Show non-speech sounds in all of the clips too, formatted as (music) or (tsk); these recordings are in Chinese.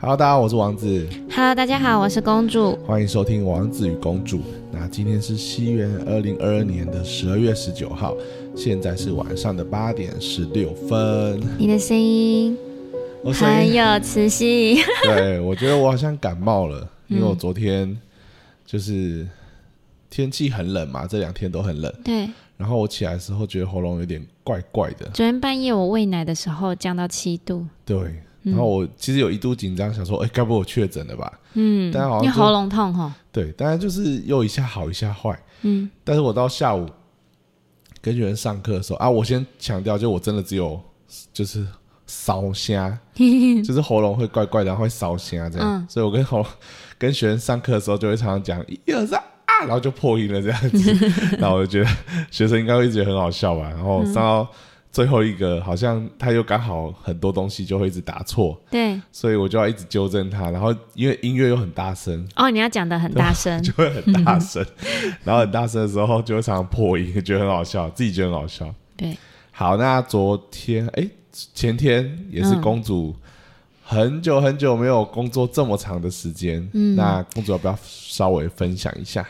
Hello，大家好，我是王子，Hello，大家好，我是公主。欢迎收听《王子与公主》。那今天是西元二零二二年的十二月十九号，现在是晚上的八点十六分。你的声音我很有磁性，对我觉得我好像感冒了，因为我嗯昨天就是天气很冷嘛，这两天都很冷，对。然后我起来的时候觉得喉咙有点怪怪的，昨天半夜我喂奶的时候降到七度，对。然后我其实有一度紧张，想说，哎，该不会我确诊了吧？嗯，但好像就因为喉咙痛哈，对，当然就是又一下好一下坏。嗯，但是我到下午跟学生上课的时候啊，我先强调，就我真的只有就是烧虾，(laughs) 就是喉咙会怪怪的，然后会烧虾这样。嗯所以我跟喉跟学生上课的时候，就会常常讲一二三啊，然后就破音了这样子。(laughs) 然后我就觉得学生应该会觉得很好笑吧。然后上到最后一个，好像他又刚好很多东西就会一直打错，对。所以我就要一直纠正他。然后因为音乐又很大声，哦，你要讲的很大声 (laughs) 就，会很大声，(laughs) 然后很大声的时候就会常常破音，觉得很好笑，自己觉得很好笑。对，好，那昨天哎，前天也是嗯公主很久很久没有工作这么长的时间，嗯那公主要不要稍微分享一下？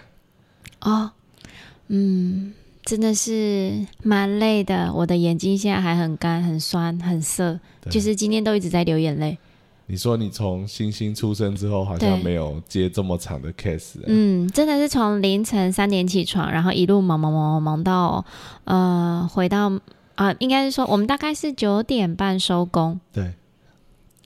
哦，嗯，真的是蛮累的，我的眼睛现在还很干、很酸、很涩，就是今天都一直在流眼泪。你说你从星星出生之后，好像对没有接这么长的 case，了嗯，真的是从凌晨三点起床，然后一路忙忙忙忙忙到呃回到啊、应该是说我们大概是九点半收工，对，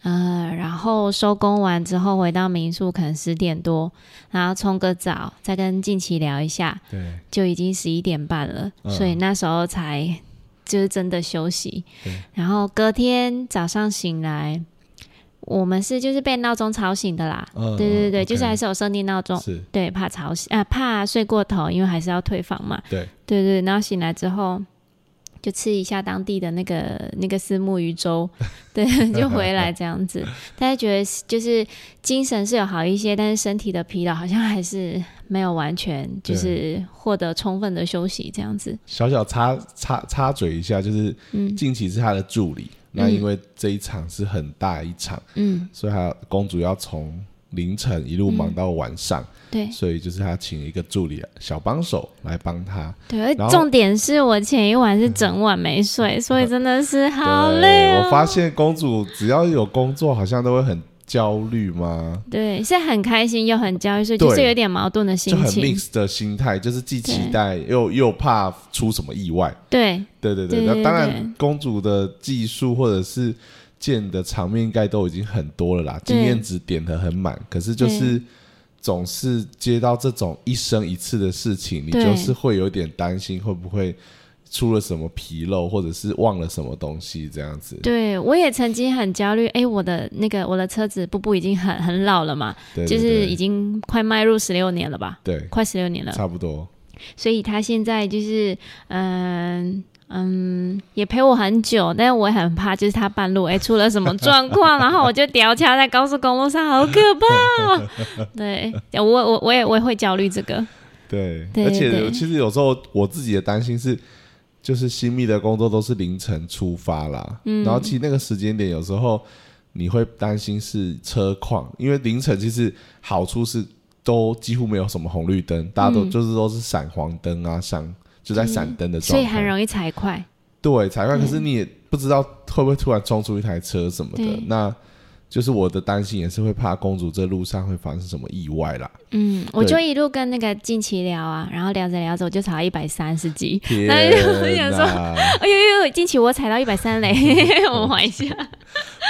呃，然后收工完之后回到民宿可能十点多，然后冲个澡，再跟近期聊一下，对，就已经十一点半了，嗯所以那时候才就是真的休息对。然后隔天早上醒来，我们是就是被闹钟吵醒的啦。嗯对对对就是还是有设定闹钟，是，对，怕吵醒啊，怕睡过头，因为还是要退房嘛。对，对对，然后醒来之后就吃一下当地的那个 (laughs) 那个丝木鱼粥，(laughs) 对，(laughs) 就回来这样子。大家觉得就是精神是有好一些，但是身体的疲劳好像还是没有完全就是获得充分的休息这样子。小小插插插嘴一下，就是嗯近期是他的助理，那因为这一场是很大一场。嗯，所以他公主要从凌晨一路忙到晚上，对所以就是他请一个助理小帮手来帮他。对，而重点是我前一晚是整晚没睡，所以真的是好累，哦。我发现公主只要有工作，好像都会很焦虑吗？对，是很开心又很焦虑，所以就是有点矛盾的就很心情。mix 的心态，就是既期待又又怕出什么意外。对，对对对，对对那当然，公主的技术或者是见的场面应该都已经很多了啦，对经验值点的很满。可是就是总是接到这种一生一次的事情，你就是会有点担心会不会出了什么纰漏，或者是忘了什么东西这样子。对，我也曾经很焦虑。哎，我的那个我的车子步步已经很很老了嘛，对，对就是已经快迈入十六年了吧，对，快十六年了。差不多。所以他现在就是嗯嗯也陪我很久，但是我也很怕，就是他半路哎出了什么状况，(laughs) 然后我就掉卡在高速公路上，好可怕、哦。(laughs) 对，我我我也我也会焦虑这个。对，对而且对其实有时候我自己的担心是，就是新密的工作都是凌晨出发啦，嗯然后其实那个时间点有时候你会担心是车况，因为凌晨其实好处是都几乎没有什么红绿灯，大家都、嗯就是都是闪黄灯啊，闪就在闪灯的所状态，以很容易踩快。对踩快，可是你也不知道会不会突然冲出一台车什么的，那就是我的担心也是会怕公主这路上会发生什么意外啦。嗯，我就一路跟那个近期聊啊，然后聊着聊着我就踩到一百三十几，天哎呦我想说！哎呦呦，近期我踩到一百三嘞，(laughs) 我玩一下。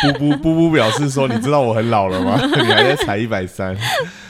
布布布布表示说：“你知道我很老了吗？(laughs) 你还在踩一百三。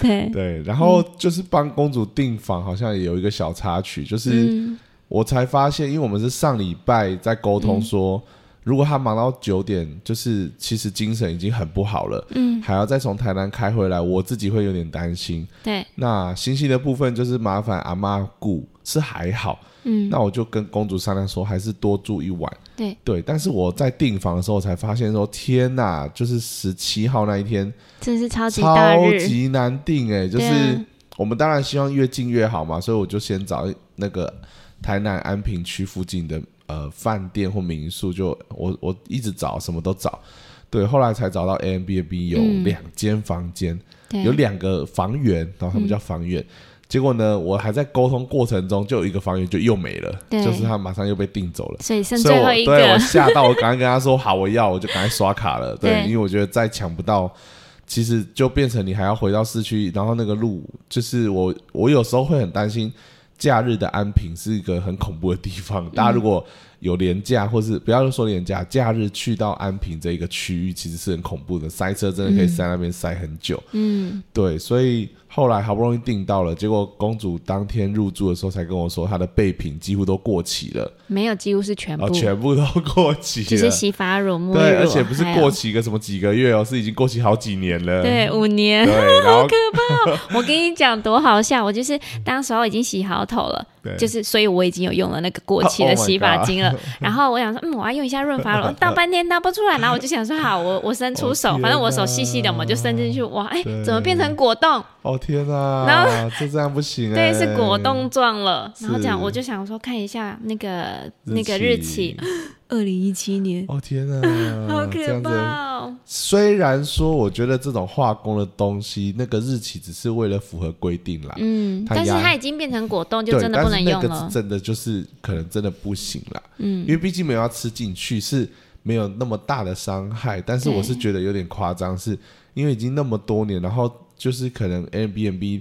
对”，对，然后就是帮公主订房，好像也有一个小插曲，就是嗯我才发现，因为我们是上礼拜在沟通说，如果他忙到九点，就是其实精神已经很不好了，嗯，还要再从台南开回来，我自己会有点担心。对，那星星的部分就是麻烦阿妈顾是还好，嗯，那我就跟公主商量说，还是多住一晚。对。对，但是我在订房的时候才发现说，天哪，就是十七号那一天真是超级超，级难订哎、就是啊我们当然希望越近越好嘛，所以我就先找那个台南安平区附近的呃饭店或民宿，就我我一直找，什么都找。对，后来才找到 a m b n b 有嗯两间房间，对，有两个房源，然后他们叫房源。结果呢，我还在沟通过程中，就有一个房源就又没了，就是他马上又被订走了。所以我最后一对我，吓到，我赶快跟他说好，我要，我就赶快刷卡了。(laughs) 对，对因为我觉得再抢不到，其实就变成你还要回到市区，然后那个路，就是我我有时候会很担心，假日的安平是一个很恐怖的地方。大家如果有廉价，或是不要说廉价，假日去到安平这一个区域，其实是很恐怖的，塞车真的可以塞那边塞很久。嗯，对，所以后来好不容易订到了，结果公主当天入住的时候才跟我说，她的备品几乎都过期了，没有，几乎是全部，哦，全部都过期了。就是洗发乳、沐浴乳，对，而且不是过期个什么几个月哦，是已经过期好几年了。对，五年。对，然后 (laughs) 我跟你讲多好笑，我就是当时候已经洗好头了，对就是所以我已经有用了那个过期的 Oh 洗发精了。(laughs) 然后我想说，嗯，我要用一下润发乳，倒半天倒不出来，然后我就想说，好，我我伸出手，反正我手哪细细的，嘛就伸进去，哇，哎，怎么变成果冻？哦天哪，然后这这样不行对，哎，是果冻状了。然后这样，我就想说看一下那个那个日期，。二零一七年，哦天啊，(laughs) 好可。怕哦。虽然说，我觉得这种化工的东西，那个日期只是为了符合规定啦，嗯，但是它已经变成果冻，就，真的不能用了。真的就是可能真的不行啦，嗯因为毕竟没有要吃进去，是没有那么大的伤害。但是我是觉得有点夸张，是因为已经那么多年，然后就是可能 Airbnb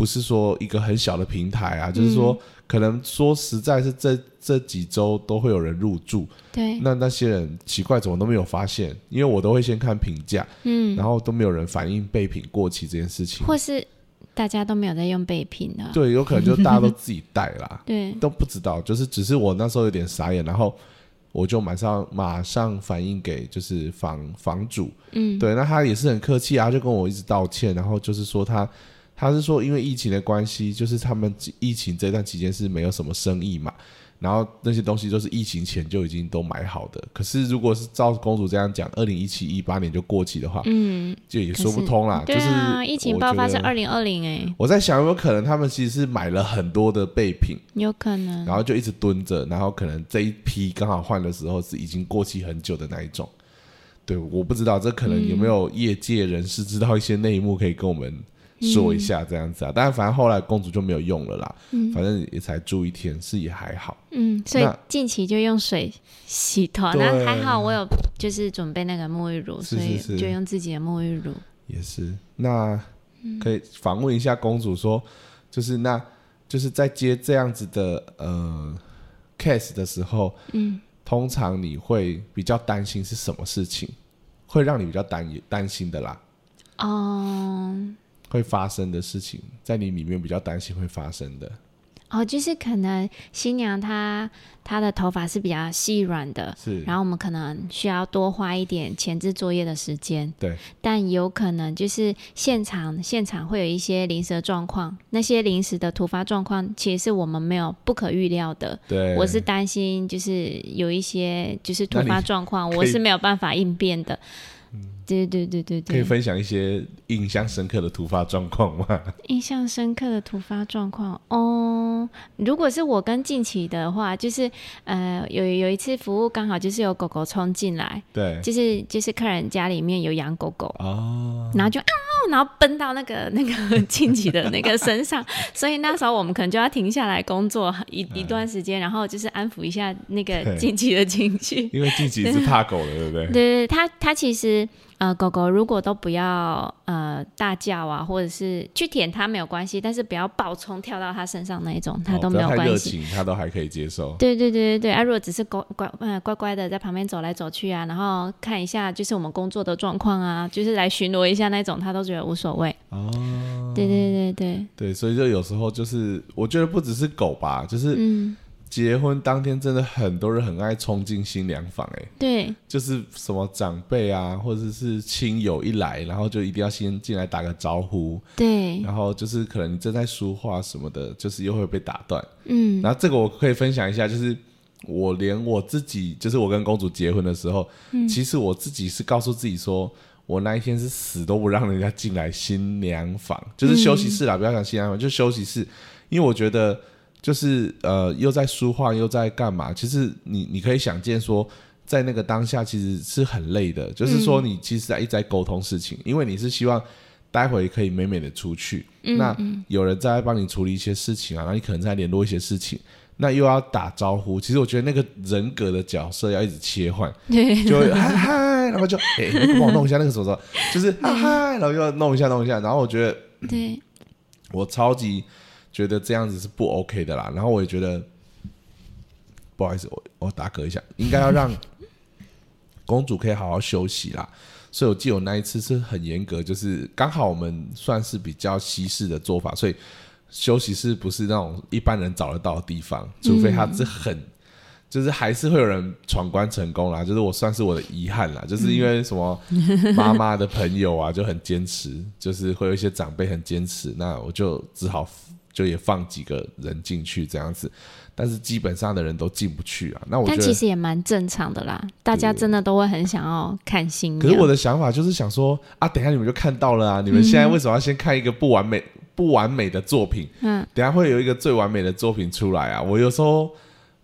不是说一个很小的平台啊，就是说嗯可能说实在是这这几周都会有人入住，对，那那些人奇怪怎么都没有发现，因为我都会先看评价，嗯，然后都没有人反映备品过期这件事情。或是大家都没有在用备品的，对，有可能就大家都自己带啦。(laughs) 对，都不知道，就是只是我那时候有点傻眼，然后我就马上马上反映给就是房房主，嗯，对，那他也是很客气啊，就跟我一直道歉，然后就是说他他是说因为疫情的关系，就是他们疫情这段期间是没有什么生意嘛。然后那些东西都是疫情前就已经都买好的，可是如果是照公主这样讲，二零一七一八年就过期的话，嗯，就也说不通啦。对就是啊，疫情爆发是二零二零，哎，我在想有没有可能他们其实是买了很多的备品，有可能，然后就一直蹲着，然后可能这一批刚好换的时候是已经过期很久的那一种。对，我不知道这可能有没有业界人士知道一些内幕可以跟我们说一下这样子啊。当然，反正后来公主就没有用了啦，嗯反正也才住一天，是也还好。嗯，所以近期就用水洗头，对那还好我有就是准备那个沐浴乳，是所以就用自己的沐浴乳。也是，那可以访问一下公主说，就是那就是在接这样子的呃 case 的时候，嗯，通常你会比较担心是什么事情，会让你比较担担心的啦？哦，会发生的事情，在你里面比较担心会发生的，哦，就是可能新娘她她的头发是比较细软的，是。然后我们可能需要多花一点前置作业的时间，对，但有可能就是现场现场会有一些临时的状况，那些临时的突发状况，其实是我们没有不可预料的。对，我是担心就是有一些就是突发状况，我是没有办法应变的。对对对对对，可以分享一些印象深刻的突发状况吗？(laughs) 印象深刻的突发状况哦，如果是我跟近期的话，就是呃有有一次服务刚好就是有狗狗冲进来，对，就是就是客人家里面有养狗狗，哦，然后就啊，然后奔到那个 (laughs) 那个近期的那个身上，(laughs) 所以那时候我们可能就要停下来工作一一段时间，然后就是安抚一下那个对近期的情绪。因为近期是怕狗的，对不对？对对，他他其实呃，狗狗如果都不要呃大叫啊，或者是去舔它没有关系，但是不要暴冲跳到它身上那一种，它都没有关系。情，他都还可以接受。对对对对对，啊，如果只是乖乖呃乖乖的在旁边走来走去啊，然后看一下就是我们工作的状况啊，就是来巡逻一下那种，他都觉得无所谓。哦，对对对对，对，所以就有时候就是，我觉得不只是狗吧，就是嗯，结婚当天真的很多人很爱冲进新娘房，哎，对。就是什么长辈啊，或者是亲友一来，然后就一定要先进来打个招呼，对，然后就是可能你正在说话什么的，就是又会被打断。嗯。然后这个我可以分享一下，就是我连我自己，就是我跟公主结婚的时候，嗯。其实我自己是告诉自己说，我那一天是死都不让人家进来新娘房，就是休息室啦，不要讲新娘房，就休息室，因为我觉得就是呃又在书画又在干嘛，其实你你可以想见说。在那个当下其实是很累的，就是说你其实在一直在沟通事情，因为你是希望待会可以美美的出去，那有人在帮你处理一些事情啊，然后你可能在联络一些事情。那又要打招呼，其实我觉得那个人格的角色要一直切换，(laughs) 就会嗨嗨，然后就哎，帮我弄一下那个什么什么，就是嗨嗨，然后又要弄一下弄一下，然后我觉得，对，我超级觉得这样子是不 OK 的啦。然后我也觉得，不好意思，我我打嗝一下，应该要让 (laughs) 公主可以好好休息啦。所以我记得我那一次是很严格，就是刚好我们算是比较西式的做法，所以。休息室不是那种一般人找得到的地方，除非他是很，就是还是会有人闯关成功啦。就是我算是我的遗憾啦，就是因为什么 (laughs) 妈妈的朋友啊就很坚持，就是会有一些长辈很坚持，那我就只好就也放几个人进去这样子，但是基本上的人都进不去啊。那我但其实也蛮正常的啦，大家真的都会很想要看新。可是我的想法就是想说啊，等下你们就看到了啊，你们现在为什么要先看一个不完美？不完美的作品，嗯，等下会有一个最完美的作品出来啊！我有时候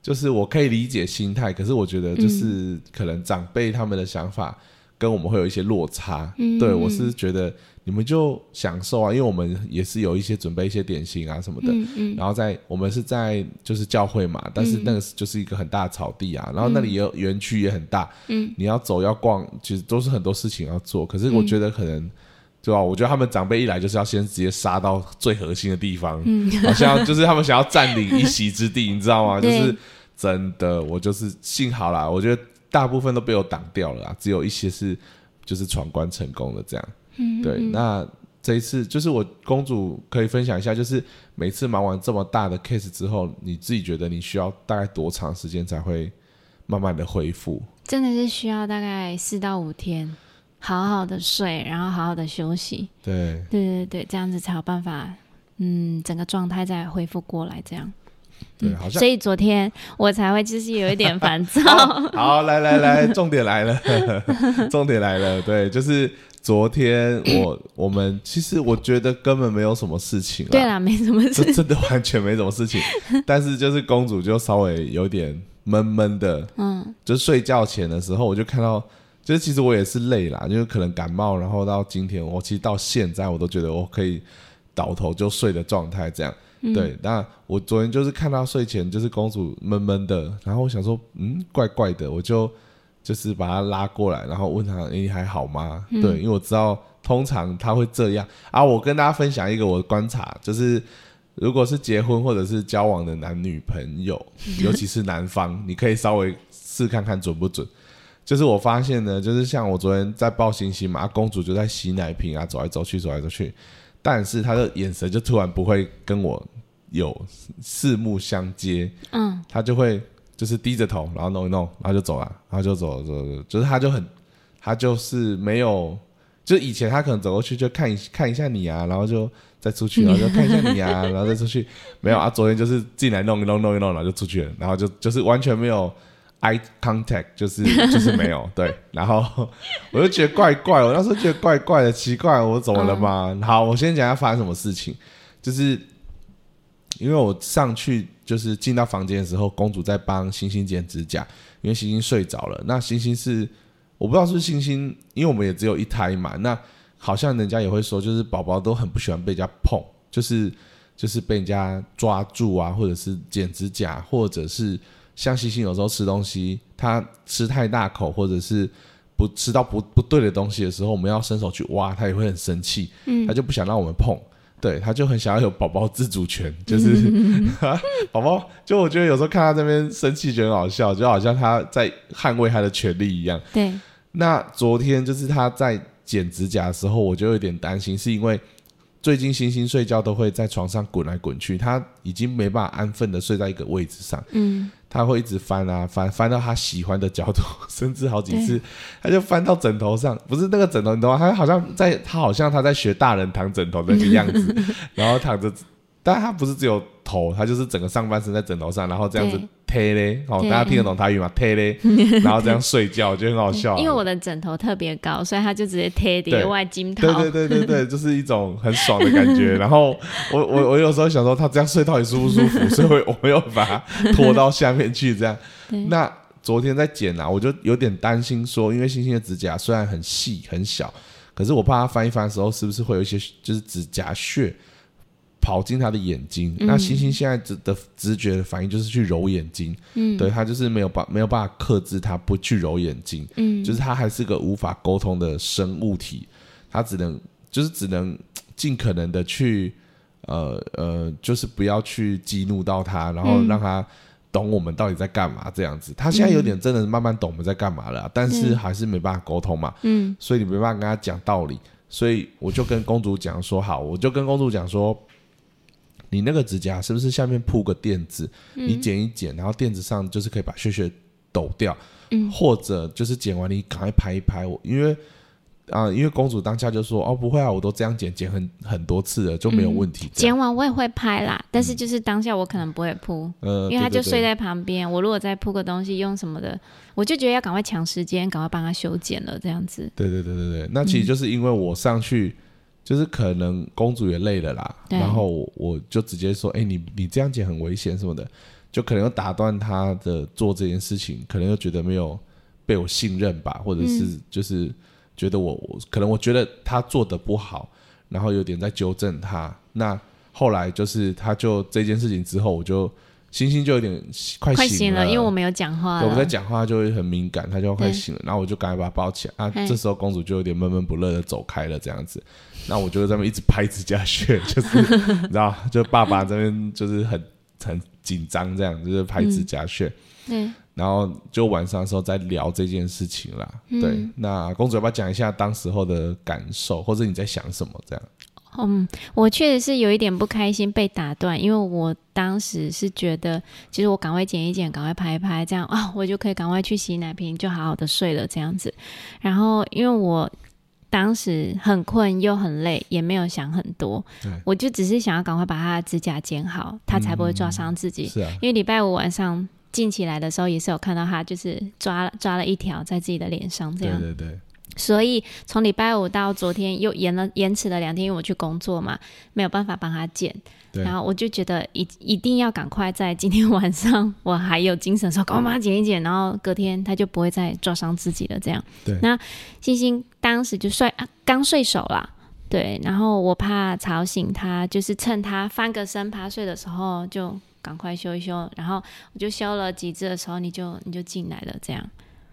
就是我可以理解心态，可是我觉得就是可能长辈他们的想法跟我们会有一些落差。嗯，对我是觉得你们就享受啊，因为我们也是有一些准备一些点心啊什么的。嗯嗯。然后在我们是在就是教会嘛，但是那个就是一个很大的草地啊，然后那里有园区也很大。嗯。你要走要逛，其实都是很多事情要做。可是我觉得可能。对吧？我觉得他们长辈一来就是要先直接杀到最核心的地方，好像就是他们想要占领一席之地，(laughs) 你知道吗？就是真的，我就是幸好啦，我觉得大部分都被我挡掉了啊，只有一些是就是闯关成功的这样。嗯对，那这一次就是我公主可以分享一下，就是每次忙完这么大的 case 之后，你自己觉得你需要大概多长时间才会慢慢的恢复？真的是需要大概四到五天。好好的睡，然后好好的休息。对，对对对，这样子才有办法，嗯，整个状态再恢复过来。这样，对，好像。所以昨天我才会就是有一点烦躁。(laughs) 好，来来来，重点来了，(laughs) 重点来了。对，就是昨天我 (coughs) 我们其实我觉得根本没有什么事情。对啦，没什么事，真的完全没什么事情。(laughs) 但是就是公主就稍微有点闷闷的，嗯，就睡觉前的时候我就看到。就是其实我也是累啦，就是可能感冒，然后到今天，我其实到现在我都觉得我可以倒头就睡的状态，这样。对，那我昨天就是看到睡前就是公主闷闷的，然后我想说，嗯，怪怪的，我就就是把她拉过来，然后问她，你还好吗？对，因为我知道通常她会这样啊。我跟大家分享一个我的观察，就是如果是结婚或者是交往的男女朋友，尤其是男方，你可以稍微试看看准不准。就是我发现呢，就是像我昨天在抱星星嘛，啊公主就在洗奶瓶啊，走来走去，走来走去，但是她的眼神就突然不会跟我有四目相接，嗯，他就会就是低着头，然后弄一弄，然后就走了，然后就走走走，就是他就很，他就是没有，就是以前他可能走过去就看一看一下你啊，然后就再出去，然后就看一下你啊，(laughs) 然后再出去，没有啊，昨天就是进来弄一弄弄一弄，然后就出去了，然后就就是完全没有。eye contact 就是就是没有 (laughs) 对，然后我就觉得怪怪，我那时候觉得怪怪的，奇怪，我怎么了吗？好，我先讲下发生什么事情，就是因为我上去就是进到房间的时候，公主在帮星星剪指甲，因为星星睡着了。那星星是我不知道是不是星星，因为我们也只有一胎嘛，那好像人家也会说，就是宝宝都很不喜欢被人家碰，就是就是被人家抓住啊，或者是剪指甲，或者是。像星星有时候吃东西，他吃太大口，或者是不吃到不不对的东西的时候，我们要伸手去挖，他也会很生气。嗯，他就不想让我们碰，对，他就很想要有宝宝自主权，(laughs) 就是宝宝。就我觉得有时候看他这边生气，觉得很好笑，就好像他在捍卫他的权利一样。对。那昨天就是他在剪指甲的时候，我就有点担心，是因为最近星星睡觉都会在床上滚来滚去，他已经没办法安分的睡在一个位置上。嗯。他会一直翻啊翻，翻到他喜欢的角度，(laughs) 甚至好几次，他就翻到枕头上，不是那个枕头，你懂吗？他好像在，他好像他在学大人躺枕头那个样子，(laughs) 然后躺着，但他不是只有。头，他就是整个上半身在枕头上，然后这样子贴嘞，哦，大家听得懂台语吗？贴嘞，然后这样睡觉，就很好笑。因为我的枕头特别高，所以他就直接贴叠外金套。对对对对对，(laughs) 就是一种很爽的感觉。(laughs) 然后我我我有时候想说，他这样睡到底舒不舒服？所以我没有把它拖到下面去。这样，(laughs) 那昨天在剪啊，我就有点担心说，因为星星的指甲虽然很细很小，可是我怕它翻一翻的时候，是不是会有一些就是指甲屑跑进他的眼睛？那星星现在直的直觉的反应就是去揉眼睛，嗯，对他就是没有办没有办法克制他不去揉眼睛，嗯，就是他还是个无法沟通的生物体，他只能就是只能 (tsk) 尽可能的去呃呃，就是不要去激怒到他，然后嗯。让他懂我们到底在干嘛这样子。他现在有点真的慢慢懂我们在干嘛了啊，但是还是没办法沟通嘛，嗯。所以你没办法跟他讲道理，所以我就跟公主讲说，好，我就跟公主讲说。你那个指甲是不是下面铺个垫子？你剪一剪，然后垫子上就是可以把屑屑抖掉，嗯或者就是剪完你赶快拍一拍我，因为啊、因为公主当下就说哦不会啊，我都这样剪剪很很多次了就没有问题。剪完我也会拍啦，但是就是当下我可能不会铺，呃，因为他就睡在旁边。我如果再铺个东西用什么的，我就觉得要赶快抢时间，赶快帮他修剪了这样子。对对对对对，那其实就是因为我上去，就是可能公主也累了啦，然后我我就直接说，哎、你你这样剪很危险什么的，就可能又打断她的做这件事情，可能又觉得没有被我信任吧，或者是就是觉得我我可能我觉得她做的不好，然后有点在纠正她。那后来就是她就这件事情之后，我就星星就有点快醒快醒了，因为我没有讲话对，我在。讲话就会很敏感，他就快醒了，然后我就赶快把他抱起来啊。这时候公主就有点闷闷不乐的走开了，这样子。那我就在那边一直拍指甲屑，(laughs) 就是你知道，就爸爸这边就是很很紧张，这样就是拍指甲屑。嗯，然后就晚上的时候在聊这件事情啦。对，那公主要不要讲一下当时候的感受，或者你在想什么？这样，嗯，我确实是有一点不开心被打断，因为我当时是觉得，其实我赶快剪一剪，赶快拍一拍，这样啊，我就可以赶快去洗奶瓶，就好好的睡了这样子。然后因为我当时很困又很累，也没有想很多，我就只是想要赶快把他的指甲剪好，他才不会抓伤自己。是啊，因为礼拜五晚上进起来的时候，也是有看到他就是抓了抓了一条在自己的脸上这样。对对对，所以从礼拜五到昨天又延了延迟了两天，因为我去工作嘛，没有办法帮他剪。然后我就觉得一一定要赶快在今天晚上我还有精神的时候，赶快帮他剪一剪，然后隔天他就不会再抓伤自己了。这样，对那星星当时就睡啊刚睡熟啦，对，然后我怕吵醒他，就是趁他翻个身趴睡的时候就赶快修一修，然后我就修了几只的时候，你就你就进来了，这样。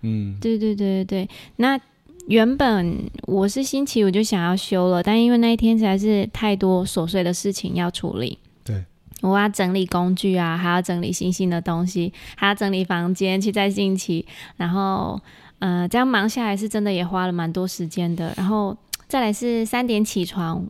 嗯，对对对对对，那原本我是星期五就想要休了，但因为那一天实在是太多琐碎的事情要处理。对，我要整理工具啊，还要整理星星的东西，还要整理房间，去在星期，然后呃，这样忙下来是真的也花了蛮多时间的。然后再来是三点起床，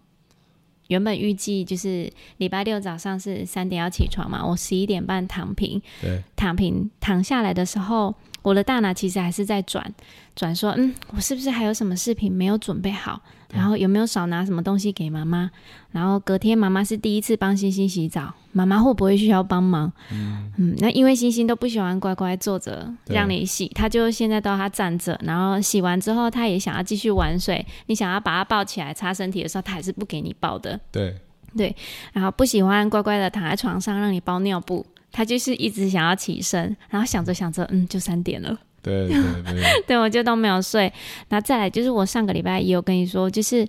原本预计就是礼拜六早上是三点要起床嘛，我十一点半躺平，对，躺平躺下来的时候，我的大脑其实还是在转转，说，嗯，我是不是还有什么视频没有准备好？然后有没有少拿什么东西给妈妈？然后隔天妈妈是第一次帮星星洗澡，妈妈会不会需要帮忙？嗯那因为星星都不喜欢乖乖坐着让你洗，他就现在都要他站着，然后洗完之后他也想要继续玩水，你想要把他抱起来擦身体的时候，他还是不给你抱的。对对，然后不喜欢乖乖的躺在床上让你包尿布，他就是一直想要起身，然后想着想着，嗯，就三点了，对对对 (laughs) 对，我就都没有睡。然后再来就是我上个礼拜也有跟你说，就是。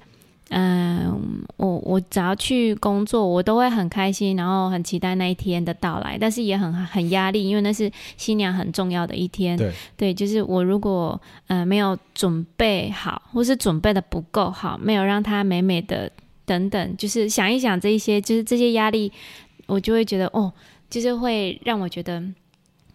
嗯，我我只要去工作，我都会很开心，然后很期待那一天的到来，但是也很很压力，因为那是新娘很重要的一天。对就是我如果呃没有准备好，或是准备的不够好，没有让她美美的等等，就是想一想这一些，就是这些压力，我就会觉得哦，就是会让我觉得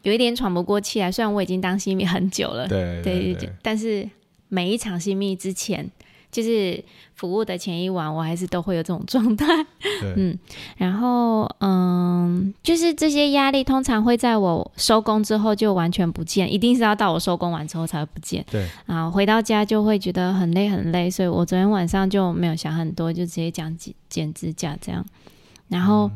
有一点喘不过气来。虽然我已经当新密很久了，对对对但是每一场新密之前，就是服务的前一晚，我还是都会有这种状态。对 (laughs) 嗯，然后嗯，就是这些压力通常会在我收工之后就完全不见，一定是要到我收工完之后才会不见。对，啊，回到家就会觉得很累很累，所以我昨天晚上就没有想很多，就直接讲剪剪指甲这样。然后，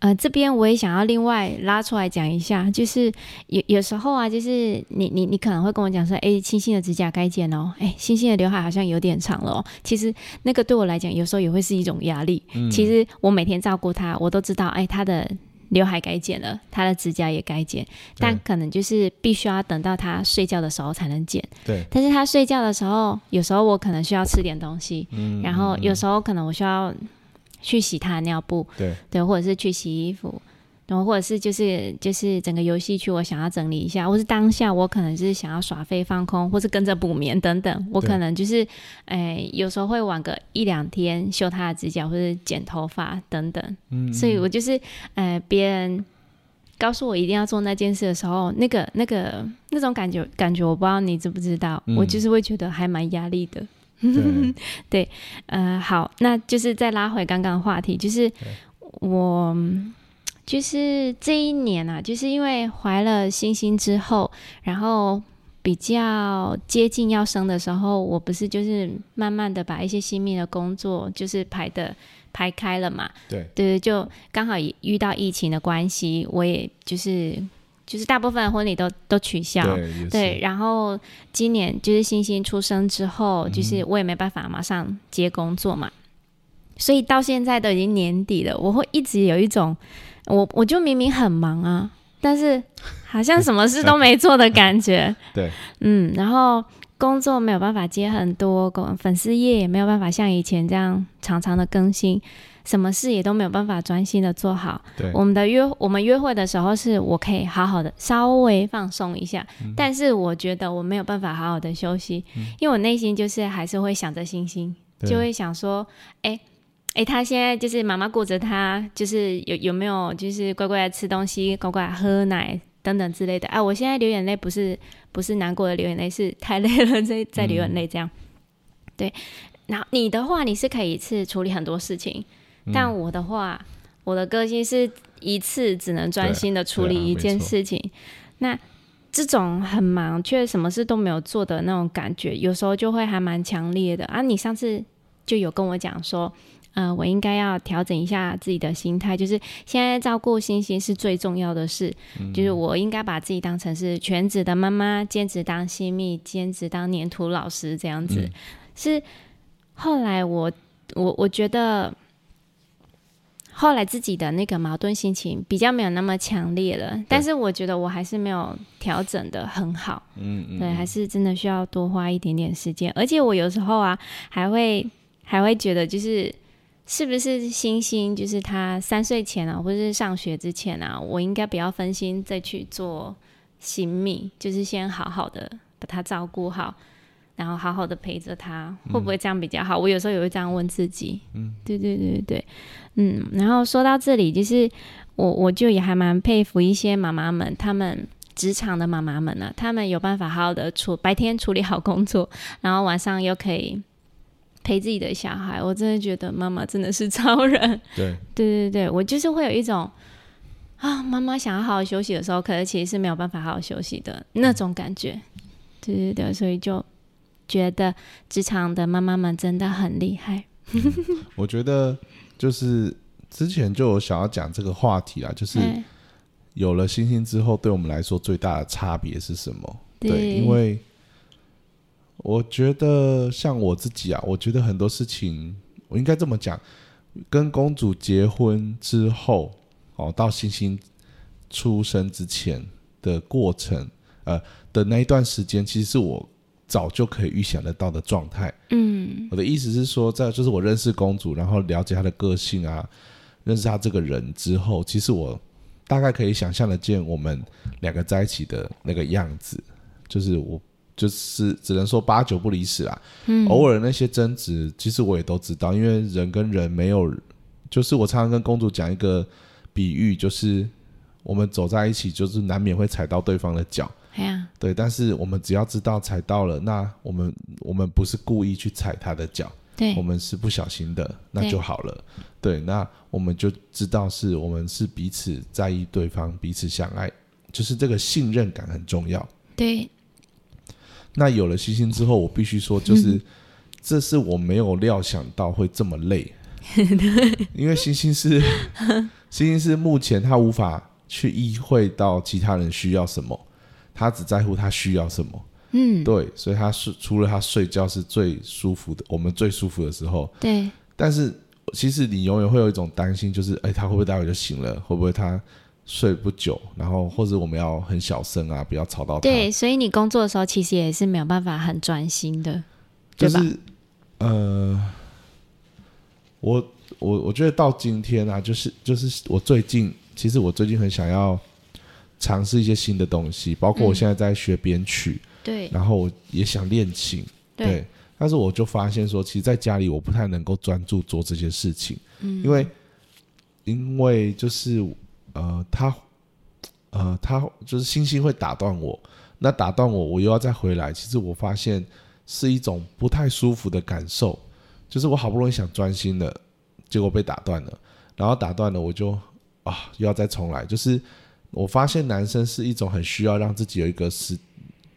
呃，这边我也想要另外拉出来讲一下，就是有有时候啊，就是你你你可能会跟我讲说，哎，星星的指甲该剪哦，哎，星星的刘海好像有点长了哦。其实那个对我来讲，有时候也会是一种压力。嗯其实我每天照顾他，我都知道，哎，他的刘海该剪了，他的指甲也该剪，但可能就是必须要等到他睡觉的时候才能剪。对，但是他睡觉的时候，有时候我可能需要吃点东西，嗯然后有时候可能我需要去洗他的尿布，对对，或者是去洗衣服，然后或者是就是就是整个游戏区我想要整理一下，或是当下我可能就是想要耍废放空，或是跟着补眠等等，我可能就是哎有时候会晚个一两天修他的指甲或者剪头发等等，嗯所以我就是哎别人。告诉我一定要做那件事的时候，那个、那个、那种感觉，感觉我不知道你知不知道，嗯我就是会觉得还蛮压力的。(laughs) 对。呃，好，那就是再拉回刚刚的话题，就是我就是这一年啊，就是因为怀了星星之后，然后比较接近要生的时候，我不是就是慢慢的把一些新密的工作就是排的排开了嘛，对。对，就刚好也遇到疫情的关系，我也就是就是大部分婚礼都都取消，对对，然后今年就是星星出生之后，就是嗯。我也没办法马上接工作嘛，所以到现在都已经年底了，我会一直有一种，我我就明明很忙啊，但是好像什么事都没做的感觉，(laughs) 对，嗯，然后工作没有办法接很多，公粉丝业也没有办法像以前这样常常的更新。什么事也都没有办法专心的做好，对。我们的约我们约会的时候，是我可以好好的稍微放松一下，嗯。但是我觉得我没有办法好好的休息，因为我内心就是还是会想着星星，就会想说，哎、哎、他现在就是妈妈顾着他，就是有有没有就是乖乖的吃东西，乖乖地喝奶等等之类的。啊，我现在流眼泪不是不是难过的流眼泪，是太累了 (laughs) 在在流眼泪这样。对，然后你的话，你是可以一次处理很多事情，但我的话，我的个性是一次只能专心的处理一件事情。那这种很忙却什么事都没有做的那种感觉，有时候就会还蛮强烈的啊。你上次就有跟我讲说，呃，我应该要调整一下自己的心态，就是现在照顾星星是最重要的事，就是我应该把自己当成是全职的妈妈，兼职当新密，兼职当粘土老师这样子。嗯是后来我我我觉得。后来自己的那个矛盾心情比较没有那么强烈了，但是我觉得我还是没有调整的很好，嗯嗯，对，还是真的需要多花一点点时间。而且我有时候啊，还会还会觉得，就是是不是星星，就是他三岁前啊，或者是上学之前啊，我应该不要分心再去做行密，就是先好好的把他照顾好，然后好好的陪着他，会不会这样比较好？我有时候也会这样问自己。嗯，对对对对对，嗯。然后说到这里，就是我我就也还蛮佩服一些妈妈们，他们。职场的妈妈们呢、他们有办法好好的处白天处理好工作，然后晚上又可以陪自己的小孩。我真的觉得妈妈真的是超人。对对对对，我就是会有一种啊，妈妈想要好好休息的时候，可是其实是没有办法好好休息的那种感觉。对对对，所以就觉得职场的妈妈们真的很厉害。(laughs) 我觉得就是之前就有想要讲这个话题啦，就是哎有了星星之后，对我们来说最大的差别是什么？对对，因为我觉得像我自己啊，我觉得很多事情，我应该这么讲，跟公主结婚之后，哦，到星星出生之前的过程，呃的那一段时间，其实是我早就可以预想得到的状态。嗯我的意思是说，在就是我认识公主，然后了解她的个性啊，认识她这个人之后，其实我大概可以想象得见我们两个在一起的那个样子，就是我就是只能说八九不离十啦。嗯，偶尔那些争执，其实我也都知道，因为人跟人没有，就是我常常跟公主讲一个比喻，就是我们走在一起，就是难免会踩到对方的脚。哎呀，对，但是我们只要知道踩到了，那我们我们不是故意去踩他的脚，对我们是不小心的，那就好了。对，那我们就知道是我们是彼此在意对方，彼此相爱，就是这个信任感很重要。对，那有了星星之后，我必须说，就 (laughs) 是、这是我没有料想到会这么累，(laughs) 因为星星是 (laughs) 星星是目前他无法去意会到其他人需要什么，他只在乎他需要什么。嗯，对，所以他是除了他睡觉是最舒服的，我们最舒服的时候。对，但是其实你永远会有一种担心，就是哎，他会不会待会就醒了？会不会他睡不久？然后或者我们要很小声啊，不要吵到他。对，所以你工作的时候其实也是没有办法很专心的，对吧？就是呃，我我我觉得到今天啊，就是就是我最近，其实我最近很想要尝试一些新的东西，包括我现在在学编曲，对。然后我也想练琴，对。但是我就发现说，其实在家里我不太能够专注做这些事情，嗯，因为因为就是呃，他呃，他就是星星会打断我，那打断我，我又要再回来，其实我发现是一种不太舒服的感受，就是我好不容易想专心的，结果被打断了，然后打断了，我就啊又要再重来，就是我发现男生是一种很需要让自己有一个时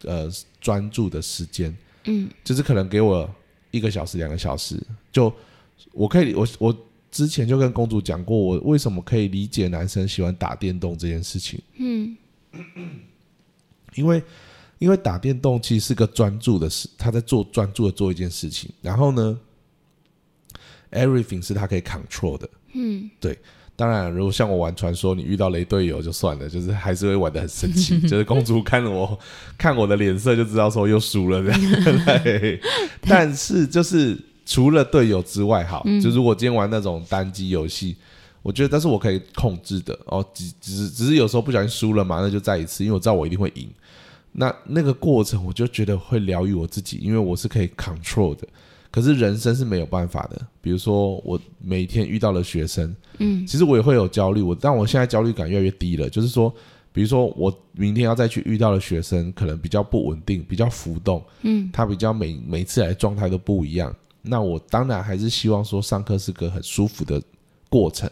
呃专注的时间。嗯，就是可能给我一个小时、两个小时，就我可以，我我之前就跟公主讲过，我为什么可以理解男生喜欢打电动这件事情。嗯，(clears throat) 因为因为打电动其实是个专注的事，他在做专注的做一件事情，然后呢，everything 是他可以 control 的。嗯，对。当然，如果像我玩传说，你遇到雷队友就算了，就是还是会玩的很生气。(laughs) 就是公主看我 (laughs) 看我的脸色就知道说又输了这样。(laughs) 但是就是除了队友之外，好，就如果今天玩那种单机游戏，我觉得但是我可以控制的哦，只只只是有时候不小心输了嘛，那就再一次，因为我知道我一定会赢。那那个过程我就觉得会疗愈我自己，因为我是可以 control 的。可是人生是没有办法的，比如说我每天遇到了学生，嗯，其实我也会有焦虑，我但我现在焦虑感越来越低了。就是说，比如说我明天要再去遇到的学生，可能比较不稳定，比较浮动，嗯，他比较每每次来状态都不一样。那我当然还是希望说上课是个很舒服的过程，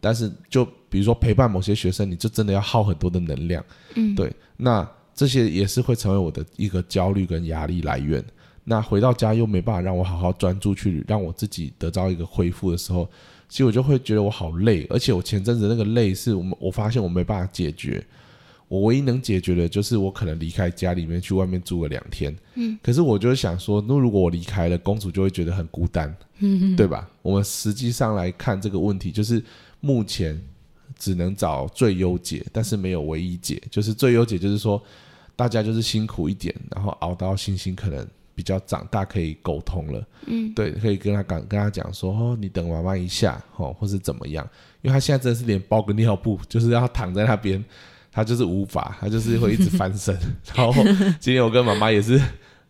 但是就比如说陪伴某些学生，你就真的要耗很多的能量，嗯，对，那这些也是会成为我的一个焦虑跟压力来源。那回到家又没办法让我好好专注去让我自己得到一个恢复的时候，其实我就会觉得我好累，而且我前阵子那个累是我们我发现我没办法解决，我唯一能解决的就是我可能离开家里面去外面住个两天，嗯，可是我就想说，那如果我离开了，公主就会觉得很孤单，嗯对吧？我们实际上来看这个问题，就是目前只能找最优解，但是没有唯一解，就是最优解就是说大家就是辛苦一点，然后熬到星星可能。比较长大可以沟通了，嗯，对，可以跟他讲，跟他讲说，哦，你等妈妈一下，哦，或是怎么样？因为他现在真的是连包个尿布，就是要躺在那边，他就是无法，他就是会一直翻身。(laughs) 然后今天我跟妈妈也是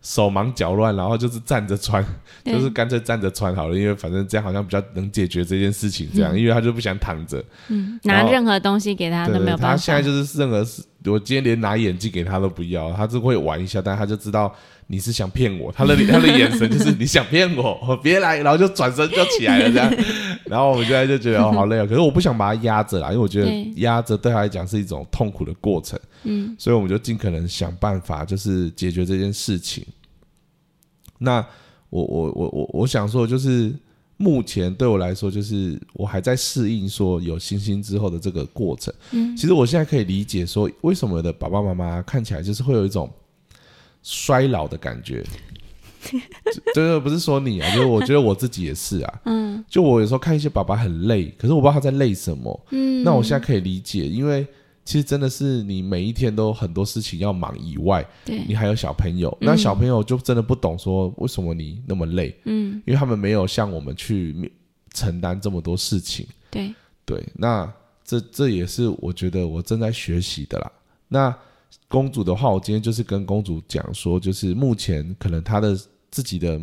手忙脚乱，然后就是站着穿，(laughs) 就是干脆站着穿好了，因为反正这样好像比较能解决这件事情。这样，因为他就不想躺着，嗯，拿任何东西给他都没有办法。他现在就是任何事，我今天连拿眼镜给他都不要，他就会玩一下，但他就知道。你是想骗我？他的 (laughs) 他的眼神就是你想骗我，(laughs) 别来，然后就转身就起来了这样。(laughs) 然后我们现在就觉得哦好累啊，可是我不想把他压着啦，因为我觉得压着对他来讲是一种痛苦的过程。嗯，所以我们就尽可能想办法，就是解决这件事情。那我我我我我想说，就是目前对我来说，就是我还在适应说有星星之后的这个过程。嗯，其实我现在可以理解说，为什么的爸爸妈妈看起来就是会有一种。衰老的感觉，这 (laughs) 个不是说你啊，就是我觉得我自己也是啊。嗯，就我有时候看一些爸爸很累，可是我不知道他在累什么。嗯，那我现在可以理解，因为其实真的是你每一天都很多事情要忙以外，对，你还有小朋友，那小朋友就真的不懂说为什么你那么累。嗯，因为他们没有像我们去承担这么多事情。对，对，那这这也是我觉得我正在学习的啦。那。公主的话，我今天就是跟公主讲说，就是目前可能她的自己的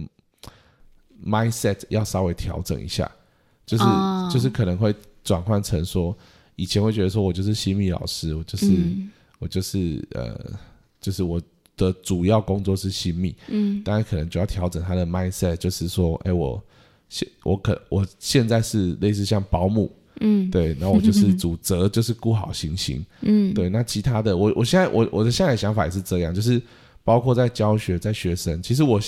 mindset 要稍微调整一下，就是就是可能会转换成说，以前会觉得说我就是新密老师，我就是我就是呃，就是我的主要工作是新密，嗯，当然可能就要调整她的 mindset，就是说，哎，我现我可我现在是类似像保姆。嗯，对，然后我就是 (laughs) 主责，就是顾好行星。嗯，对，那其他的，我我现在我我的现在想法也是这样，就是包括在教学，在学生，其实我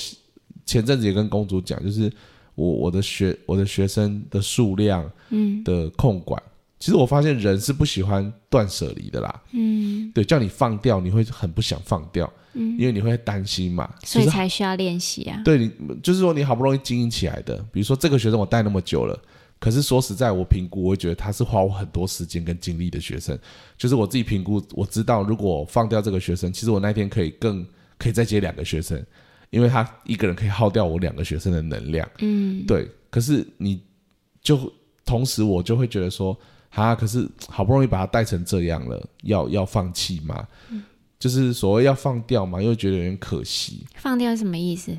前阵子也跟公主讲，就是我我的学我的学生的数量，嗯，的控管，其实我发现人是不喜欢断舍离的啦。嗯，对，叫你放掉，你会很不想放掉，嗯，因为你会担心嘛，所以才需要练习啊。对你，就是说你好不容易经营起来的，比如说这个学生我带那么久了。可是说实在，我评估，我会觉得他是花我很多时间跟精力的学生。就是我自己评估，我知道如果放掉这个学生，其实我那天可以更可以再接两个学生，因为他一个人可以耗掉我两个学生的能量。嗯，对，可是你就同时我就会觉得说，哈，可是好不容易把他带成这样了，要要放弃吗？就是所谓要放掉嘛，又觉得有点可惜。放掉是什么意思？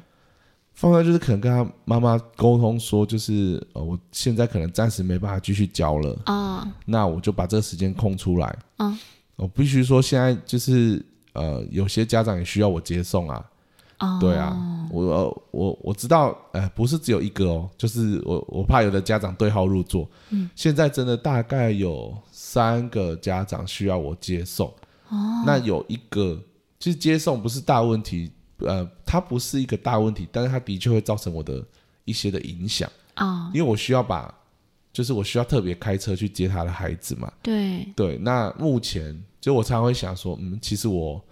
放在就是可能跟他妈妈沟通说，就是呃，我现在可能暂时没办法继续教了，哦，那我就把这个时间空出来。啊，我必须说，现在就是呃，有些家长也需要我接送啊。哦，对啊，我呃我我知道，呃，不是只有一个哦，就是我我怕有的家长对号入座。嗯，现在真的大概有三个家长需要我接送。哦，那有一个其实接送不是大问题，呃，它不是一个大问题，但是它的确会造成我的一些的影响。哦，因为我需要把，就是我需要特别开车去接他的孩子嘛。对，对，那目前就我常常会想说，嗯，其实我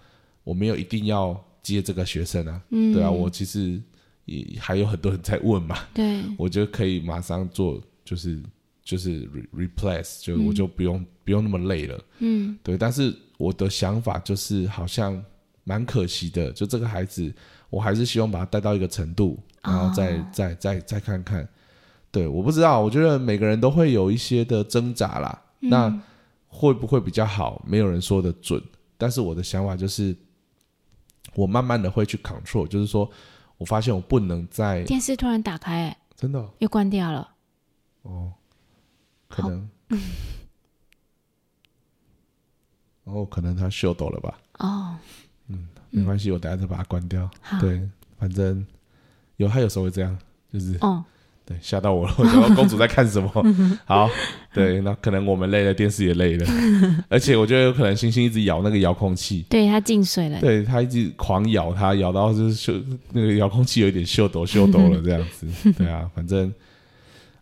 我没有一定要接这个学生啊，嗯，对啊，我其实也还有很多人在问嘛，对，我就可以马上做，就是就是 re replace，就我就不用、不用那么累了，嗯，对。但是我的想法就是好像蛮可惜的，就这个孩子，我还是希望把他带到一个程度，然后再、哦再再再看看。对，我不知道，我觉得每个人都会有一些的挣扎啦。嗯那会不会比较好？没有人说的准。但是我的想法就是，我慢慢的会去 control，就是说我发现我不能再电视突然打开，哎，真的哦又关掉了。哦，可好能，(laughs) 哦，可能他秀抖了吧？哦，没关系，我等下再把它关掉。对，反正有他有时候会这样，就是哦，(laughs) 对吓到我了，我想说公主在看什么？(laughs) 好，对，那可能我们累了，电视也累了，(laughs) 而且我觉得有可能星星一直咬那个遥控器，对，它进水了。对它一直狂咬它，咬到就是秀那个遥控器有一点秀抖秀抖了这样子。对啊，反正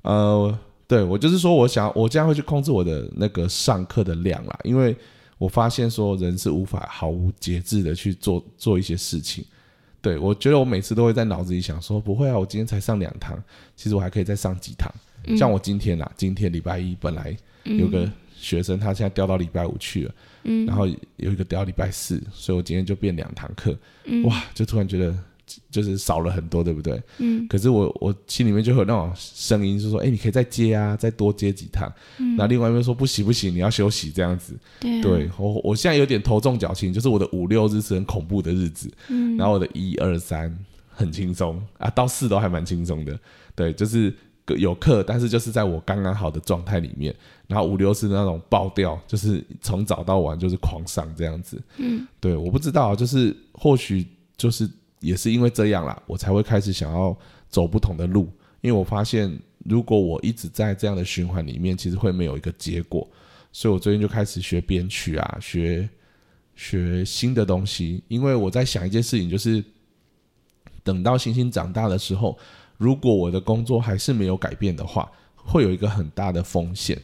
呃，对我就是说我想我这样会去控制我的那个上课的量啦，因为我发现说人是无法毫无节制的去做做一些事情。对我觉得我每次都会在脑子里想说，不会啊，我今天才上两堂，其实我还可以再上几堂。嗯。像我今天啊，今天礼拜一本来有个学生，他现在调到礼拜五去了，嗯。然后有一个调到礼拜四，所以我今天就变两堂课，嗯。哇，就突然觉得就是少了很多，对不对？嗯可是我我心里面就会有那种声音，就说，哎，你可以再接啊，再多接几趟。嗯那另外一边说不行不行，你要休息这样子。对我我现在有点头重脚轻，就是我的五六日是很恐怖的日子，嗯然后我的一二三很轻松啊，到四都还蛮轻松的。对，就是有课，但是就是在我刚刚好的状态里面。然后五六是那种爆掉，就是从早到晚就是狂上这样子。嗯，对，我不知道，就是或许就是也是因为这样啦，我才会开始想要走不同的路。因为我发现，如果我一直在这样的循环里面，其实会没有一个结果。所以我最近就开始学编曲啊，学学新的东西。因为我在想一件事情，就是等到星星长大的时候，如果我的工作还是没有改变的话，会有一个很大的风险，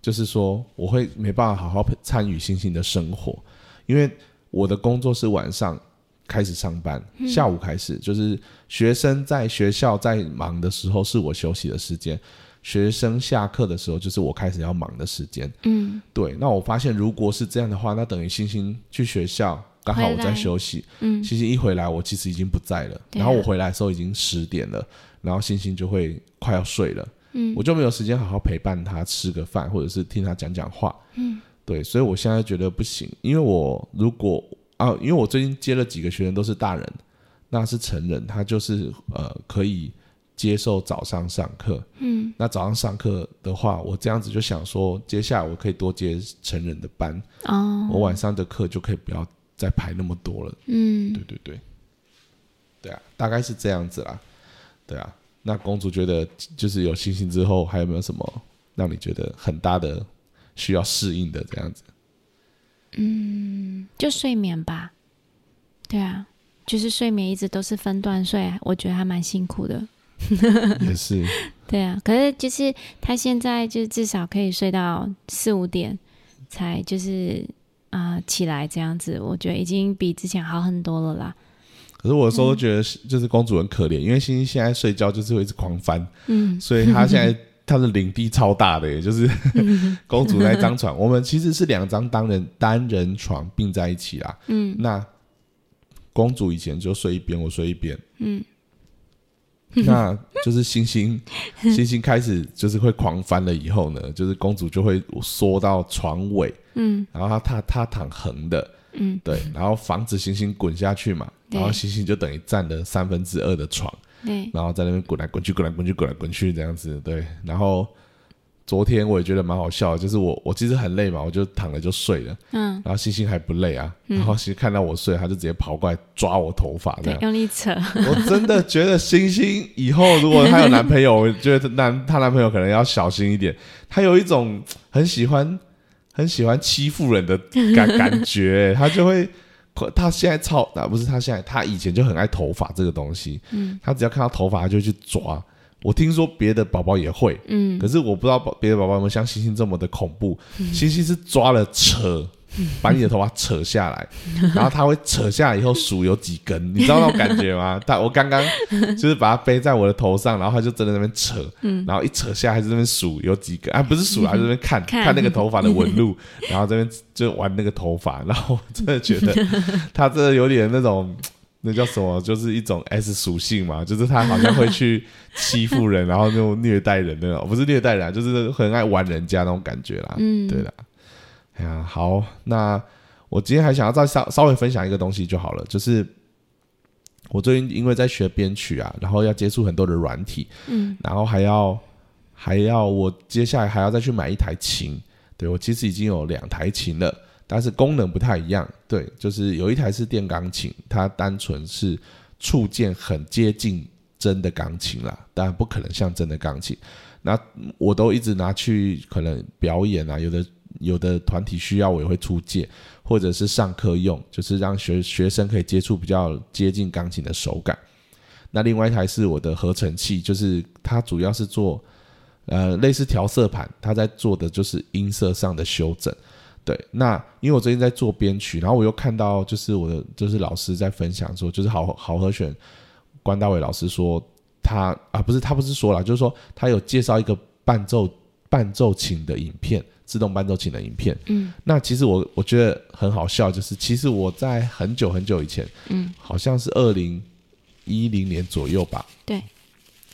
就是说我会没办法好好参与星星的生活，因为我的工作是晚上开始上班，下午开始，就是学生在学校在忙的时候是我休息的时间，学生下课的时候就是我开始要忙的时间。嗯。对，那我发现如果是这样的话，那等于星星去学校，刚好我在休息，嗯。星星一回来，我其实已经不在了，啊。然后我回来的时候已经十点了，然后星星就会快要睡了，嗯。我就没有时间好好陪伴他吃个饭，或者是听他讲讲话，嗯，对，所以我现在觉得不行，因为我如果啊，因为我最近接了几个学员都是大人，那是成人，他就是呃可以接受早上上课，嗯那早上上课的话，我这样子就想说，接下来我可以多接成人的班，哦我晚上的课就可以不要再排那么多了。嗯对对对，对啊，大概是这样子啦。对啊，那公主觉得就是有星星之后，还有没有什么让你觉得很大的需要适应的这样子？就睡眠吧。对啊，就是睡眠一直都是分段睡，我觉得还蛮辛苦的。也 (laughs) 是，对啊，可是就是他现在就至少可以睡到四五点才就是啊、起来这样子，我觉得已经比之前好很多了啦。可是我有时候都觉得就是公主很可怜，因为星星现在睡觉就是会一直狂翻，嗯所以她现在它的领地超大的，也就是 (laughs) 公主那张床，我们其实是两张单人单人床并在一起啦。嗯，那公主以前就睡一边，我睡一边。嗯。(laughs) 那就是星星，(laughs) 星星开始就是会狂翻了以后呢，就是公主就会缩到床尾，嗯，然后她她她躺横的，嗯，对，然后防止星星滚下去嘛，然后星星就等于占了三分之二的床，对，然后在那边滚来滚去，滚来滚去，滚来滚去这样子，对，然后。昨天我也觉得蛮好笑，就是我我其实很累嘛，我就躺着就睡了。嗯，然后星星还不累啊，然后其实看到我睡，他就直接跑过来抓我头发，这样用力扯。(laughs) 我真的觉得星星以后如果她有男朋友，我觉得男她男朋友可能要小心一点。她有一种很喜欢很喜欢欺负人的感 (laughs) 感觉，他就会他现在超啊不是他现在他以前就很爱头发这个东西，嗯，他只要看到头发他就去抓。我听说别的宝宝也会，嗯，可是我不知道别的宝宝有没有像星星这么的恐怖。星星是抓了扯，把你的头发扯下来，然后他会扯下来以后数有几根，你知道那种感觉吗？(laughs) 他我刚刚就是把它背在我的头上，然后他就真的那边扯，然后一扯下来在那边数有几根，啊不是数，在那边看看那个头发的纹路，(laughs) 然后这边就玩那个头发，然后我真的觉得 (laughs) 他真的有点那种。那叫什么？就是一种 S 属性嘛，就是他好像会去欺负人，然后那种虐待人那种，不是虐待人，就是很爱玩人家那种感觉啦。嗯，对的。哎呀，好，那我今天还想要再稍稍微分享一个东西就好了，就是我最近因为在学编曲啊，然后要接触很多的软体，嗯，然后还要还要我接下来还要再去买一台琴，对我其实已经有两台琴了。但是功能不太一样，对，就是有一台是电钢琴，它单纯是触键很接近真的钢琴啦，当然不可能像真的钢琴。那我都一直拿去可能表演啊，有的有的团体需要我也会出借，或者是上课用，就是让学学生可以接触比较接近钢琴的手感。那另外一台是我的合成器，就是它主要是做呃类似调色盘，它在做的就是音色上的修整。对，那因为我最近在做编曲，然后我又看到就是我的就是老师在分享说，就是好好和弦关大伟老师说他啊不是他不是说了，就是说他有介绍一个伴奏伴奏琴的影片，自动伴奏琴的影片。嗯，那其实我我觉得很好笑，就是其实我在很久很久以前，嗯，好像是二零一零年左右吧，对，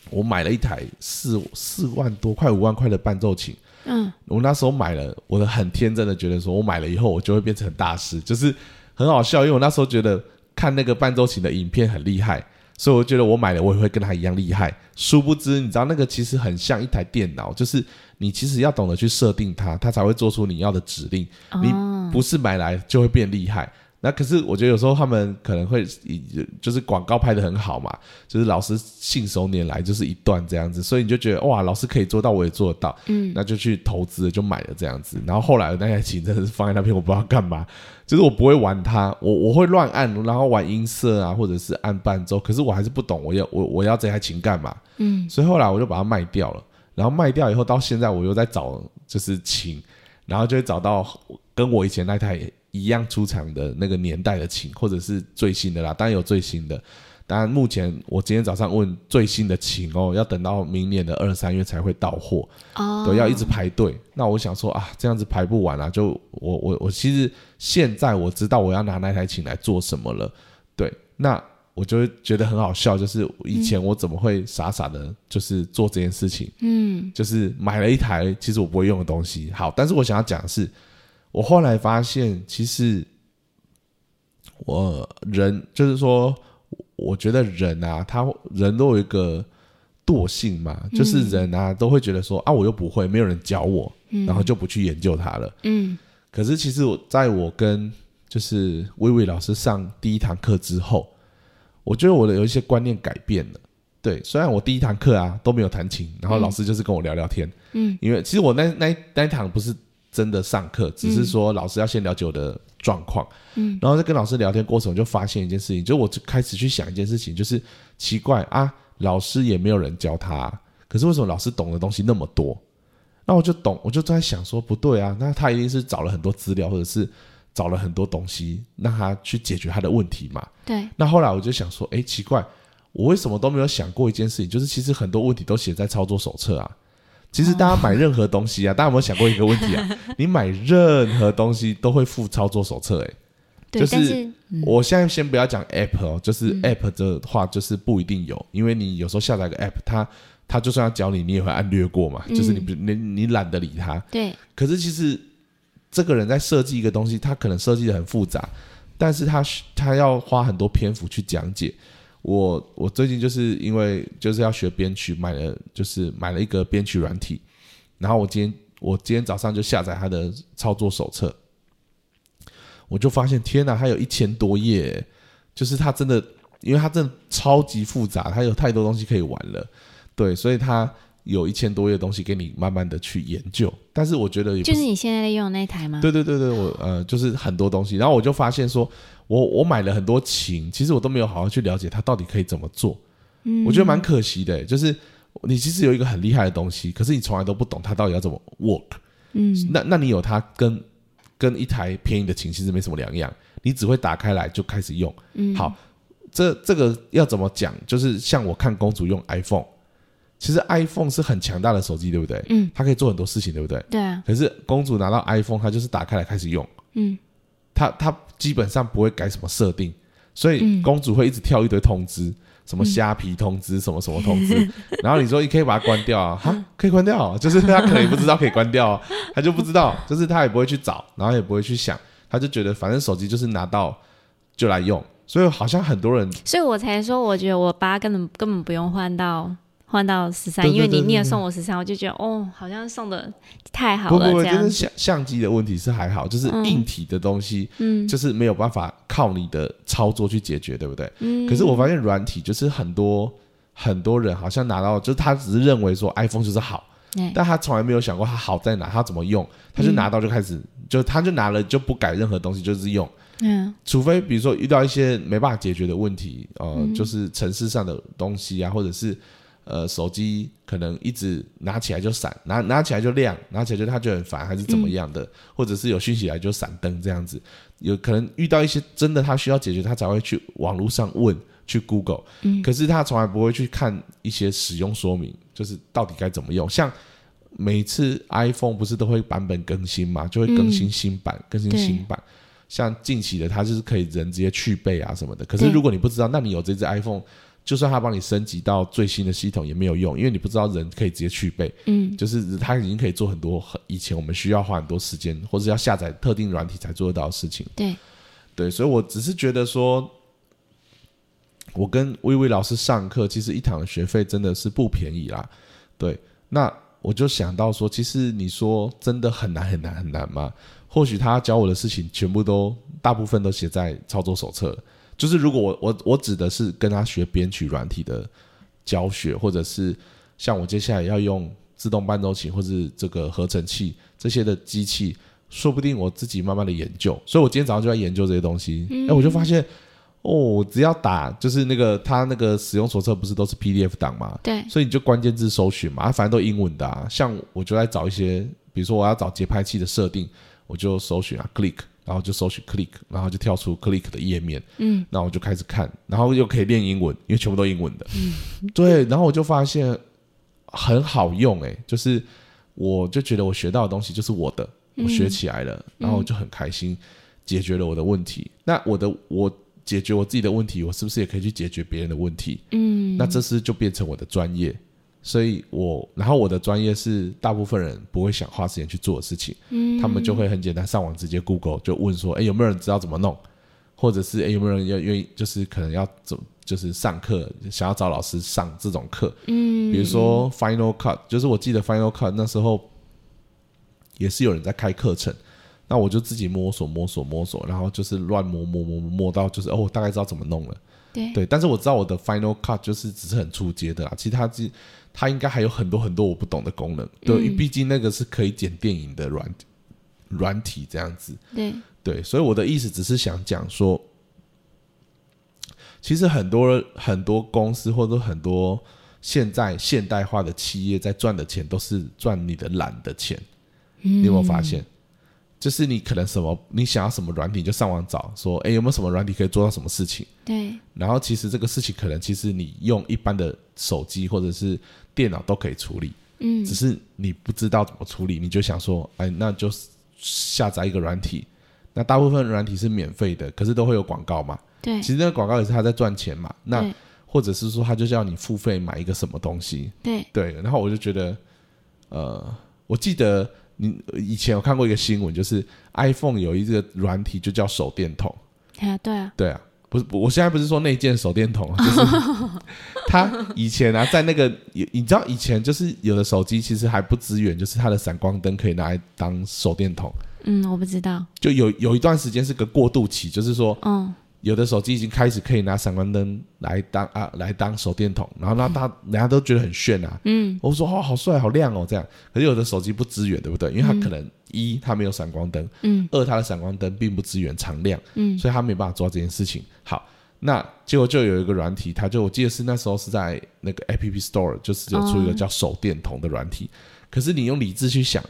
我买了一台四四万多块五万块的伴奏琴。嗯，我那时候买了，我很天真的觉得说，我买了以后我就会变成大师，就是很好笑，因为我那时候觉得看那个伴奏琴的影片很厉害，所以我觉得我买了我也会跟他一样厉害。殊不知，你知道那个其实很像一台电脑，就是你其实要懂得去设定它，它才会做出你要的指令。你不是买来就会变厉害。那可是我觉得有时候他们可能会以就是广告拍的很好嘛，就是老师信手拈来就是一段这样子，所以你就觉得哇，老师可以做到，我也做得到，嗯，那就去投资就买了这样子。然后后来那台琴真的是放在那边，我不知道干嘛，就是我不会玩它，我我会乱按，然后玩音色啊，或者是按伴奏，可是我还是不懂我要我我要这台琴干嘛，嗯，所以后来我就把它卖掉了。然后卖掉以后到现在我又在找就是琴，然后就会找到跟我以前那台。一样出厂的那个年代的琴，或者是最新的啦，当然有最新的。当然，目前我今天早上问最新的琴哦，要等到明年的二三月才会到货哦，对，要一直排队。那我想说啊，这样子排不完啊，就我我我其实现在我知道我要拿那台琴来做什么了，对，那我就会觉得很好笑，就是以前我怎么会傻傻的，就是做这件事情，嗯，就是买了一台其实我不会用的东西。好，但是我想要讲的是。我后来发现，其实我人就是说，我觉得人啊，他人都有一个惰性嘛，就是人啊都会觉得说啊，我又不会，没有人教我，然后就不去研究它了。嗯。可是其实我在我跟就是薇薇老师上第一堂课之后，我觉得我的有一些观念改变了。对，虽然我第一堂课啊都没有弹琴，然后老师就是跟我聊聊天。嗯。因为其实我那那那一堂不是。真的上课，只是说老师要先了解我的状况，嗯，然后在跟老师聊天过程，我就发现一件事情，就我就开始去想一件事情，就是奇怪啊，老师也没有人教他，可是为什么老师懂的东西那么多？那我就懂，我就在想说，不对啊，那他一定是找了很多资料，或者是找了很多东西，让他去解决他的问题嘛？对。那后来我就想说，哎，奇怪，我为什么都没有想过一件事情，就是其实很多问题都写在操作手册啊。其实大家买任何东西啊，大家有没有想过一个问题啊？(laughs) 你买任何东西都会附操作手册，哎，就是我现在先不要讲 App 哦，就是嗯 App 的话，就是不一定有，因为你有时候下载个 App，它它就算要教你，你也会按略过嘛，就是你不你你懒得理它。对，可是其实这个人在设计一个东西，他可能设计的很复杂，但是他他要花很多篇幅去讲解。我我最近就是因为就是要学编曲，买了就是买了一个编曲软体，然后我今天我今天早上就下载它的操作手册，我就发现天哪，它有一千多页，就是它真的，因为它真的超级复杂，它有太多东西可以玩了，对，所以它有一千多页的东西给你慢慢的去研究。但是我觉得也就是你现在在用的那台吗？对对对对，我呃就是很多东西，然后我就发现说，我我买了很多琴，其实我都没有好好去了解它到底可以怎么做，嗯，我觉得蛮可惜的，就是你其实有一个很厉害的东西，可是你从来都不懂它到底要怎么 work，嗯，那那你有它跟跟一台便宜的琴其实没什么两样，你只会打开来就开始用，嗯，好，这这个要怎么讲？就是像我看公主用 iPhone，其实 iPhone 是很强大的手机，对不对？嗯，它可以做很多事情，对不对？对啊，可是公主拿到 iPhone，她就是打开来开始用，嗯，她她基本上不会改什么设定，所以嗯。公主会一直跳一堆通知，什么虾皮通知，什么什么通知，(laughs) 然后你说你可以把它关掉啊，(laughs) 哈，可以关掉啊，就是她可能也不知道可以关掉啊，她就不知道，就是她也不会去找，然后也不会去想，她就觉得反正手机就是拿到就来用，所以好像很多人所以我才说，我觉得我爸根本根本不用换到换到十三，因为你你也送我十三，我就觉得哦，好像送的太好不不不，了这样。子。就是相相机的问题是还好，就是硬体的东西，嗯。就是没有办法靠你的操作去解决，对不对？嗯。可是我发现软体就是很多很多人好像拿到，就是他只是认为说 iPhone 就是好，哎。但他从来没有想过它好在哪，他怎么用，他就拿到就开始，就他就拿了就不改任何东西，就是用。嗯。除非比如说遇到一些没办法解决的问题，呃，就是城市上的东西啊，或者是呃手机可能一直拿起来就闪，拿拿起来就亮，拿起来就它就很烦，还是怎么样的，或者是有讯息来就闪灯这样子，有可能遇到一些真的他需要解决，他才会去网络上问。去 Google，可是他从来不会去看一些使用说明，就是到底该怎么用。像每次 iPhone 不是都会版本更新嘛，就会更新新版，更新新版。像近期的，它就是可以人直接去背啊什么的。可是如果你不知道，那你有这只 iPhone，就算他帮你升级到最新的系统也没有用，因为你不知道人可以直接去背。嗯，就是他已经可以做很多很以前我们需要花很多时间，或者要下载特定软体才做得到的事情。对，对，所以我只是觉得说，我跟微微老师上课，其实一堂的学费真的是不便宜啦。对，那我就想到说，其实你说真的很难很难很难吗？或许他教我的事情全部都大部分都写在操作手册了。就是如果我我我指的是跟他学编曲软体的教学，或者是像我接下来要用自动伴奏琴或是这个合成器这些的机器，说不定我自己慢慢的研究。所以我今天早上就在研究这些东西，哎、我就发现哦，只要打就是那个他那个使用手册不是都是 PDF 档吗？对，所以你就关键字搜寻嘛，啊反正都英文的啊。像我就在找一些，比如说我要找节拍器的设定，我就搜寻啊 click，然后就搜取 click，然后就跳出 click 的页面，嗯，那我就开始看，然后又可以练英文，因为全部都英文的，嗯，(laughs) 对，然后我就发现很好用、欸，就是我就觉得我学到的东西就是我的，我学起来了，然后我就很开心，解决了我的问题。那我的我解决我自己的问题，我是不是也可以去解决别人的问题？嗯，那这是就变成我的专业，所以我然后我的专业是大部分人不会想花时间去做的事情，嗯他们就会很简单上网直接 Google 就问说，哎，有没有人知道怎么弄，或者是哎有没有人要愿意就是可能要怎就是上课想要找老师上这种课，嗯，比如说 Final Cut，就是我记得 Final Cut 那时候也是有人在开课程。那我就自己摸索摸索摸索，然后就是乱摸摸摸摸摸到就是哦，我大概知道怎么弄了。对，对，但是我知道我的 Final Cut 就是只是很初阶的啦，其实它是它应该还有很多很多我不懂的功能。对，嗯毕竟那个是可以剪电影的软软体这样子。对，对，所以我的意思只是想讲说，其实很多很多公司或者很多现在现代化的企业在赚的钱都是赚你的懒的钱。你有没有发现？就是你可能什么你想要什么软体，就上网找说，哎，有没有什么软体可以做到什么事情？对，然后其实这个事情可能其实你用一般的手机或者是电脑都可以处理，嗯只是你不知道怎么处理，你就想说，哎，那就下载一个软体。那大部分软体是免费的，可是都会有广告嘛。对其实那个广告也是他在赚钱嘛。那或者是说，他就叫你付费买一个什么东西，对，对。然后我就觉得，呃，我记得你以前有看过一个新闻，就是 iPhone 有一个软体就叫手电筒。啊对啊，对啊，不是，我现在不是说那件手电筒，就是 (laughs) 他以前啊，在那个你你知道以前就是有的手机其实还不支援，就是它的闪光灯可以拿来当手电筒，嗯，我不知道，就有有一段时间是个过渡期，就是说嗯有的手机已经开始可以拿闪光灯来当啊来当手电筒，然后那大人家都觉得很炫啊，嗯我说哦好帅好亮哦这样，可是有的手机不支援，对不对？因为它可能一它没有闪光灯，嗯二它的闪光灯并不支援常亮。嗯所以它没办法做到这件事情。好，那结果就有一个软体，它就我记得是那时候是在那个 App Store，就是有出一个叫手电筒的软体。可是你用理智去想，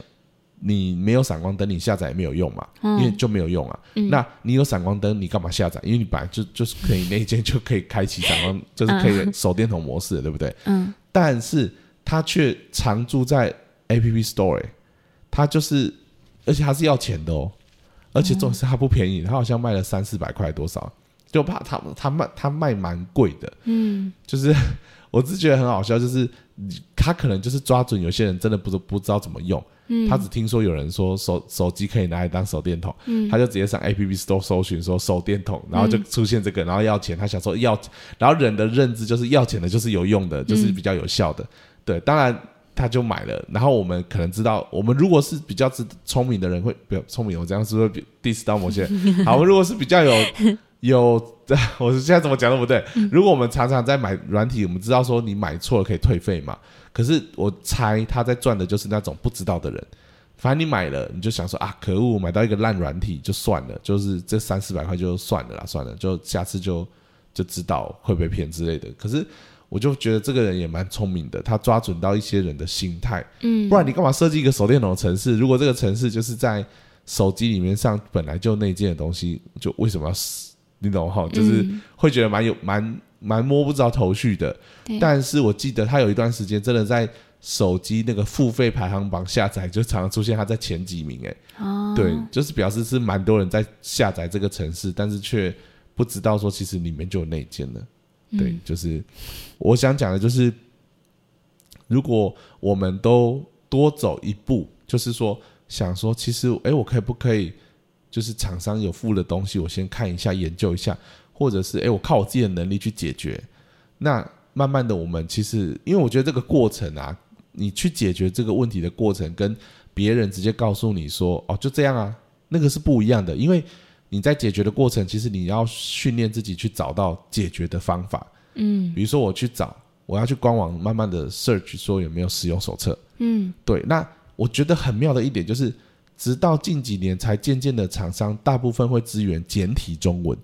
你没有闪光灯，你下载也没有用嘛，因为就没有用啊。那你有闪光灯，你干嘛下载？因为你本来就就是可以那一件就可以开启闪光，就是可以手电筒模式，对不对？嗯。但是它却常驻在 App Store，、欸、它就是，而且它是要钱的哦，而且重点是它不便宜，它好像卖了三四百块多少，就怕它它卖它卖蛮贵的，嗯。就是 (laughs) 我只是觉得很好笑，就是他可能就是抓准有些人真的不知不知道怎么用，嗯他只听说有人说手手机可以拿来当手电筒，嗯他就直接上 App Store 搜寻说手电筒，然后就出现这个，然后要钱，他想说要，然后人的认知就是要钱的就是有用的，就是比较有效的，对，当然。他就买了，然后我们可能知道，我们如果是比较知聪明的人会，比较聪明，我这样是不是 diss 到某些人？(laughs) 好，我们如果是比较有有，(laughs) 我现在怎么讲都不对。如果我们常常在买软体，我们知道说你买错了可以退费嘛，可是我猜他在赚的就是那种不知道的人。反正你买了，你就想说啊，可恶，买到一个烂软体就算了，就是这三四百块就算了啦，算了，就下次就就知道会被骗之类的。可是我就觉得这个人也蛮聪明的，他抓准到一些人的心态，嗯不然你干嘛设计一个手电筒的城市？如果这个城市就是在手机里面上本来就内建的东西，就为什么要死？你懂哈？就是嗯会觉得蛮有蛮蛮摸不着头绪的。但是我记得他有一段时间真的在手机那个付费排行榜下载，就常常出现他在前几名。哎，哦对，就是表示是蛮多人在下载这个城市，但是却不知道说其实里面就有内奸了。对，就是我想讲的就是，如果我们都多走一步，就是说想说，其实哎，我可以不可以，就是厂商有付的东西，我先看一下，研究一下，或者是哎，我靠我自己的能力去解决。那慢慢的，我们其实，因为我觉得这个过程啊，你去解决这个问题的过程，跟别人直接告诉你说，哦，就这样啊，那个是不一样的，因为你在解决的过程，其实你要训练自己去找到解决的方法。嗯比如说我去找，我要去官网慢慢的 search 说有没有使用手册。嗯对，那我觉得很妙的一点就是，直到近几年才渐渐的厂商大部分会支援简体中文。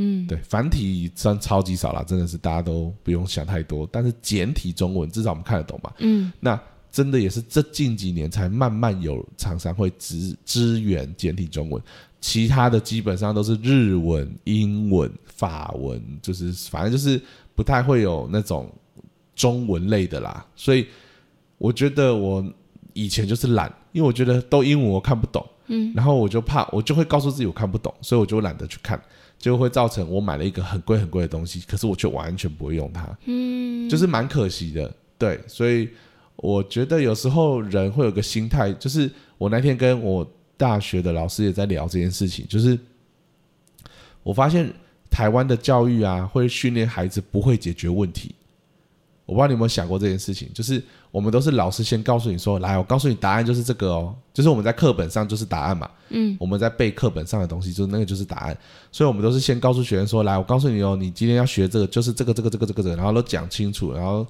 嗯对，繁体真超级少啦，真的是大家都不用想太多。但是简体中文至少我们看得懂嘛。嗯那真的也是这近几年才慢慢有厂商会支支援简体中文，其他的基本上都是日文、英文、法文，就是反正就是不太会有那种中文类的啦。所以我觉得我以前就是懒，因为我觉得都英文我看不懂，嗯，然后我就怕，我就会告诉自己我看不懂，所以我就懒得去看，就会造成我买了一个很贵很贵的东西，可是我却完全不会用它。嗯，就是蛮可惜的。对，所以我觉得有时候人会有个心态，就是我那天跟我大学的老师也在聊这件事情，就是我发现台湾的教育啊，会训练孩子不会解决问题。我不知道你有没有想过这件事情，就是我们都是老师先告诉你说，来，我告诉你答案就是这个哦，就是我们在课本上就是答案嘛，嗯，我们在背课本上的东西，就是那个就是答案，所以我们都是先告诉学生说，来，我告诉你哦，你今天要学这个，就是这个这个这个这个这个，然后都讲清楚，然后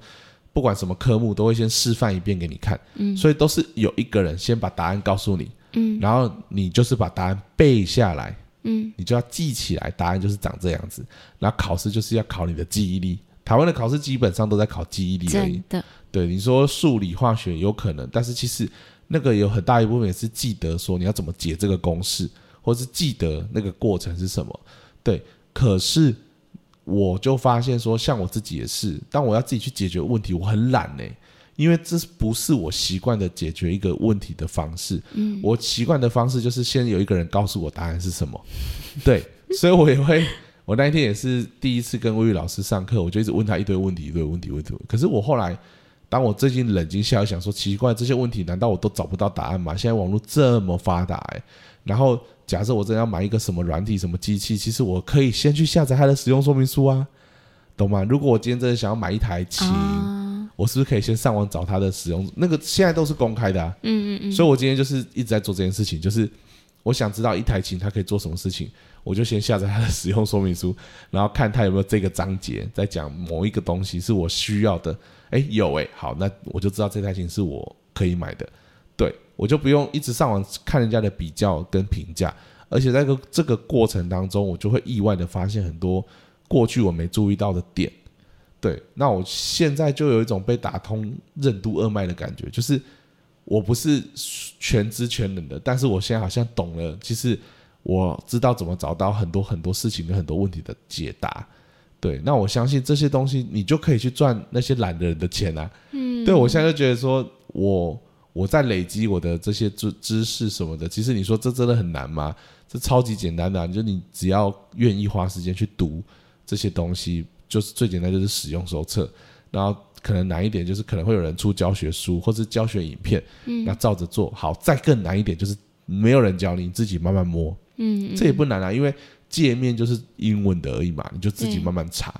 不管什么科目都会先示范一遍给你看，嗯。所以都是有一个人先把答案告诉你，嗯。然后你就是把答案背下来，嗯。你就要记起来，答案就是长这样子，然后考试就是要考你的记忆力。台湾的考试基本上都在考记忆力对，你说数理化学有可能，但是其实那个有很大一部分也是记得说你要怎么解这个公式，或是记得那个过程是什么。对，可是我就发现说，像我自己也是，当我要自己去解决问题，我很懒呢、因为这不是我习惯的解决一个问题的方式。嗯，我习惯的方式就是先有一个人告诉我答案是什么，对，所以我也会。我那一天也是第一次跟魏玉老师上课，我就一直问他一堆问题，一堆问题，问题。可是我后来，当我最近冷静下来想说，奇怪，这些问题难道我都找不到答案吗？现在网络这么发达，哎，然后假设我真要买一个什么软体、什么机器，其实我可以先去下载它的使用说明书啊，懂吗？如果我今天真的想要买一台琴，我是不是可以先上网找它的使用？那个现在都是公开的啊，嗯嗯嗯。所以我今天就是一直在做这件事情，就是我想知道一台琴它可以做什么事情。我就先下载它的使用说明书，然后看它有没有这个章节在讲某一个东西是我需要的。哎，有哎，好，那我就知道这台琴是我可以买的。对我就不用一直上网看人家的比较跟评价，而且在个这个过程当中，我就会意外的发现很多过去我没注意到的点。对，那我现在就有一种被打通任督二脉的感觉，就是我不是全知全能的，但是我现在好像懂了，其实。我知道怎么找到很多很多事情跟很多问题的解答，对，那我相信这些东西你就可以去赚那些懒的人的钱啊。嗯，对我现在就觉得说，我我在累积我的这些知知识什么的，其实你说这真的很难吗？这超级简单的，就你只要愿意花时间去读这些东西，就是最简单就是使用手册，然后可能难一点就是可能会有人出教学书或是教学影片，嗯，那照着做好，再更难一点就是没有人教你，你自己慢慢摸。嗯，这也不难啊，因为界面就是英文的而已嘛，你就自己慢慢查。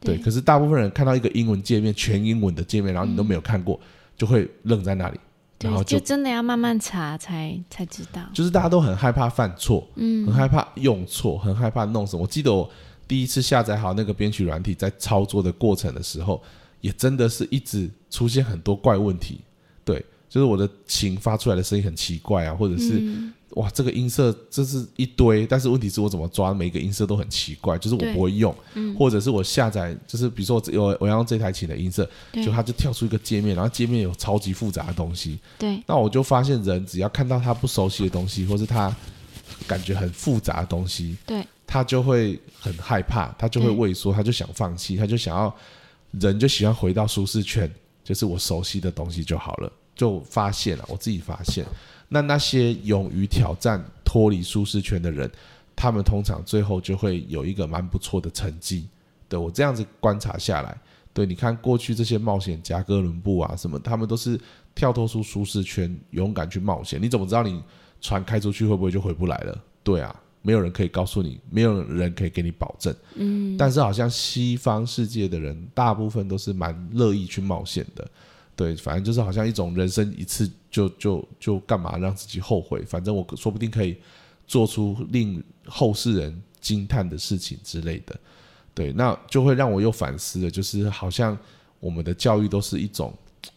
对，可是大部分人看到一个英文界面，全英文的界面，然后你都没有看过，就会愣在那里。然后就真的要慢慢查才才知道。就是大家都很害怕犯错，嗯，很害怕用错，很害怕弄什么。我记得我第一次下载好那个编曲软体，在操作的过程的时候，也真的是一直出现很多怪问题。对，就是我的琴发出来的声音很奇怪啊，或者是。哇，这个音色这是一堆，但是问题是我怎么抓每一个音色都很奇怪，就是我不会用，或者是我下载，就是比如说我我要用这台琴的音色，就它就跳出一个界面，然后界面有超级复杂的东西，对，那我就发现人只要看到他不熟悉的东西，或是他感觉很复杂的东西，对，他就会很害怕，他就会畏缩，他就想放弃，他就想要人就喜欢回到舒适圈，就是我熟悉的东西就好了，就发现了，我自己发现。那那些勇于挑战、脱离舒适圈的人，他们通常最后就会有一个蛮不错的成绩。对我这样子观察下来，对，你看过去这些冒险家，哥伦布啊什么，他们都是跳脱出舒适圈，勇敢去冒险。你怎么知道你船开出去会不会就回不来了？对啊，没有人可以告诉你，没有人可以给你保证。嗯，但是好像西方世界的人，大部分都是蛮乐意去冒险的。对，反正就是好像一种人生一次就就就干嘛让自己后悔？反正我说不定可以做出令后世人惊叹的事情之类的。对，那就会让我又反思了，就是好像我们的教育都是一种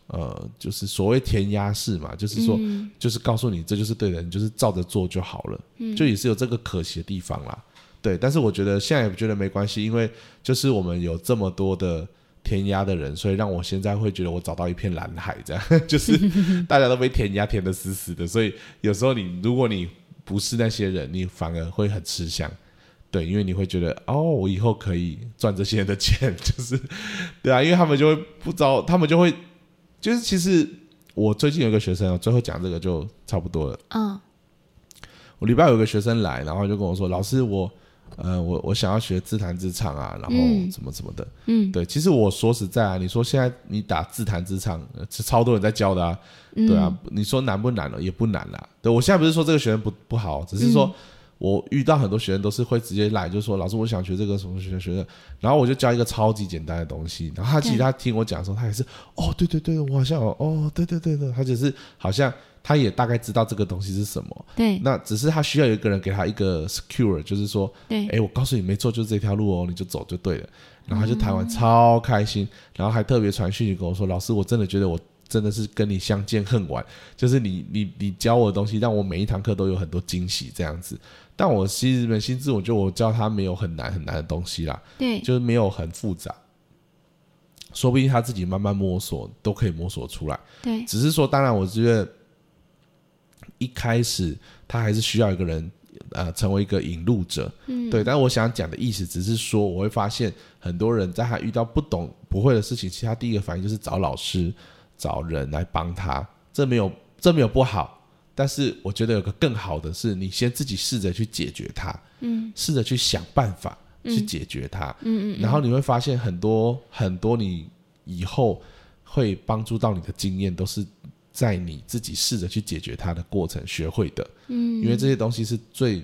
呃，就是所谓填鸭式嘛，就是说，就是告诉你这就是对的，你就是照着做就好了，就也是有这个可惜的地方啦。对，但是我觉得现在也觉得没关系，因为就是我们有这么多的。填鸭的人，所以让我现在会觉得我找到一片蓝海，这样 (laughs) 就是大家都被填鸭填的死死的，所以有时候你如果你不是那些人，你反而会很吃香，对，因为你会觉得哦，我以后可以赚这些人的钱，(laughs) 就是对啊，因为他们就会不知道，他们就会就是其实我最近有个学生，最后讲这个就差不多了。嗯，我礼拜有个学生来，然后就跟我说，老师我。呃，我我想要学自弹自唱啊，然后什么什么的，嗯，对，其实我说实在啊，你说现在你打自弹自唱，是超多人在教的啊，对啊，你说难不难了？也不难啦。对我现在不是说这个学生不不好，只是说我遇到很多学生都是会直接来，就说老师我想学这个什么学学的，然后我就教一个超级简单的东西，然后他其实他听我讲的时候，他也是哦，对对对，我好像哦，对对对对，他只是好像。他也大概知道这个东西是什么，对，那只是他需要有一个人给他一个 secure，就是说，对，哎，我告诉你没错，就是这条路哦，你就走就对了。然后他就台湾超开心，然后还特别传讯息跟我说，老师，我真的觉得我真的是跟你相见恨晚，就是你你你教我的东西，让我每一堂课都有很多惊喜这样子。但我其实扪心自我，就我教他没有很难很难的东西啦，对，就是没有很复杂，说不定他自己慢慢摸索都可以摸索出来，对，只是说，当然我觉得。一开始他还是需要一个人，呃，成为一个引路者，嗯，对。但是我想讲的意思只是说，我会发现很多人在他遇到不懂、不会的事情，其实他第一个反应就是找老师、找人来帮他，这没有这没有不好。但是我觉得有个更好的是，你先自己试着去解决它，嗯试着去想办法去解决它，嗯嗯然后你会发现很多很多你以后会帮助到你的经验，都是在你自己试着去解决它的过程学会的。嗯，因为这些东西是最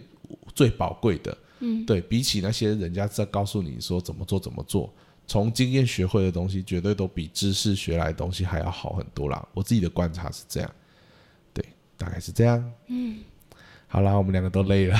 最宝贵的。嗯，对比起那些人家在告诉你说怎么做怎么做，从经验学会的东西，绝对都比知识学来的东西还要好很多啦。我自己的观察是这样，对，大概是这样。嗯，好啦，我们两个都累了。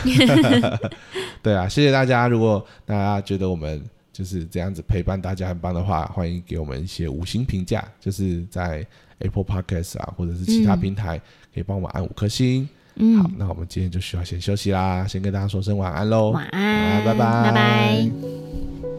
(laughs) 对啊，谢谢大家。如果大家觉得我们就是这样子陪伴大家很棒的话，欢迎给我们一些五星评价，就是在 Apple Podcast 啊，或者是其他嗯平台，可以帮我们按五颗星。嗯，好，那我们今天就需要先休息啦，先跟大家说声晚安喽。晚安，拜拜拜拜。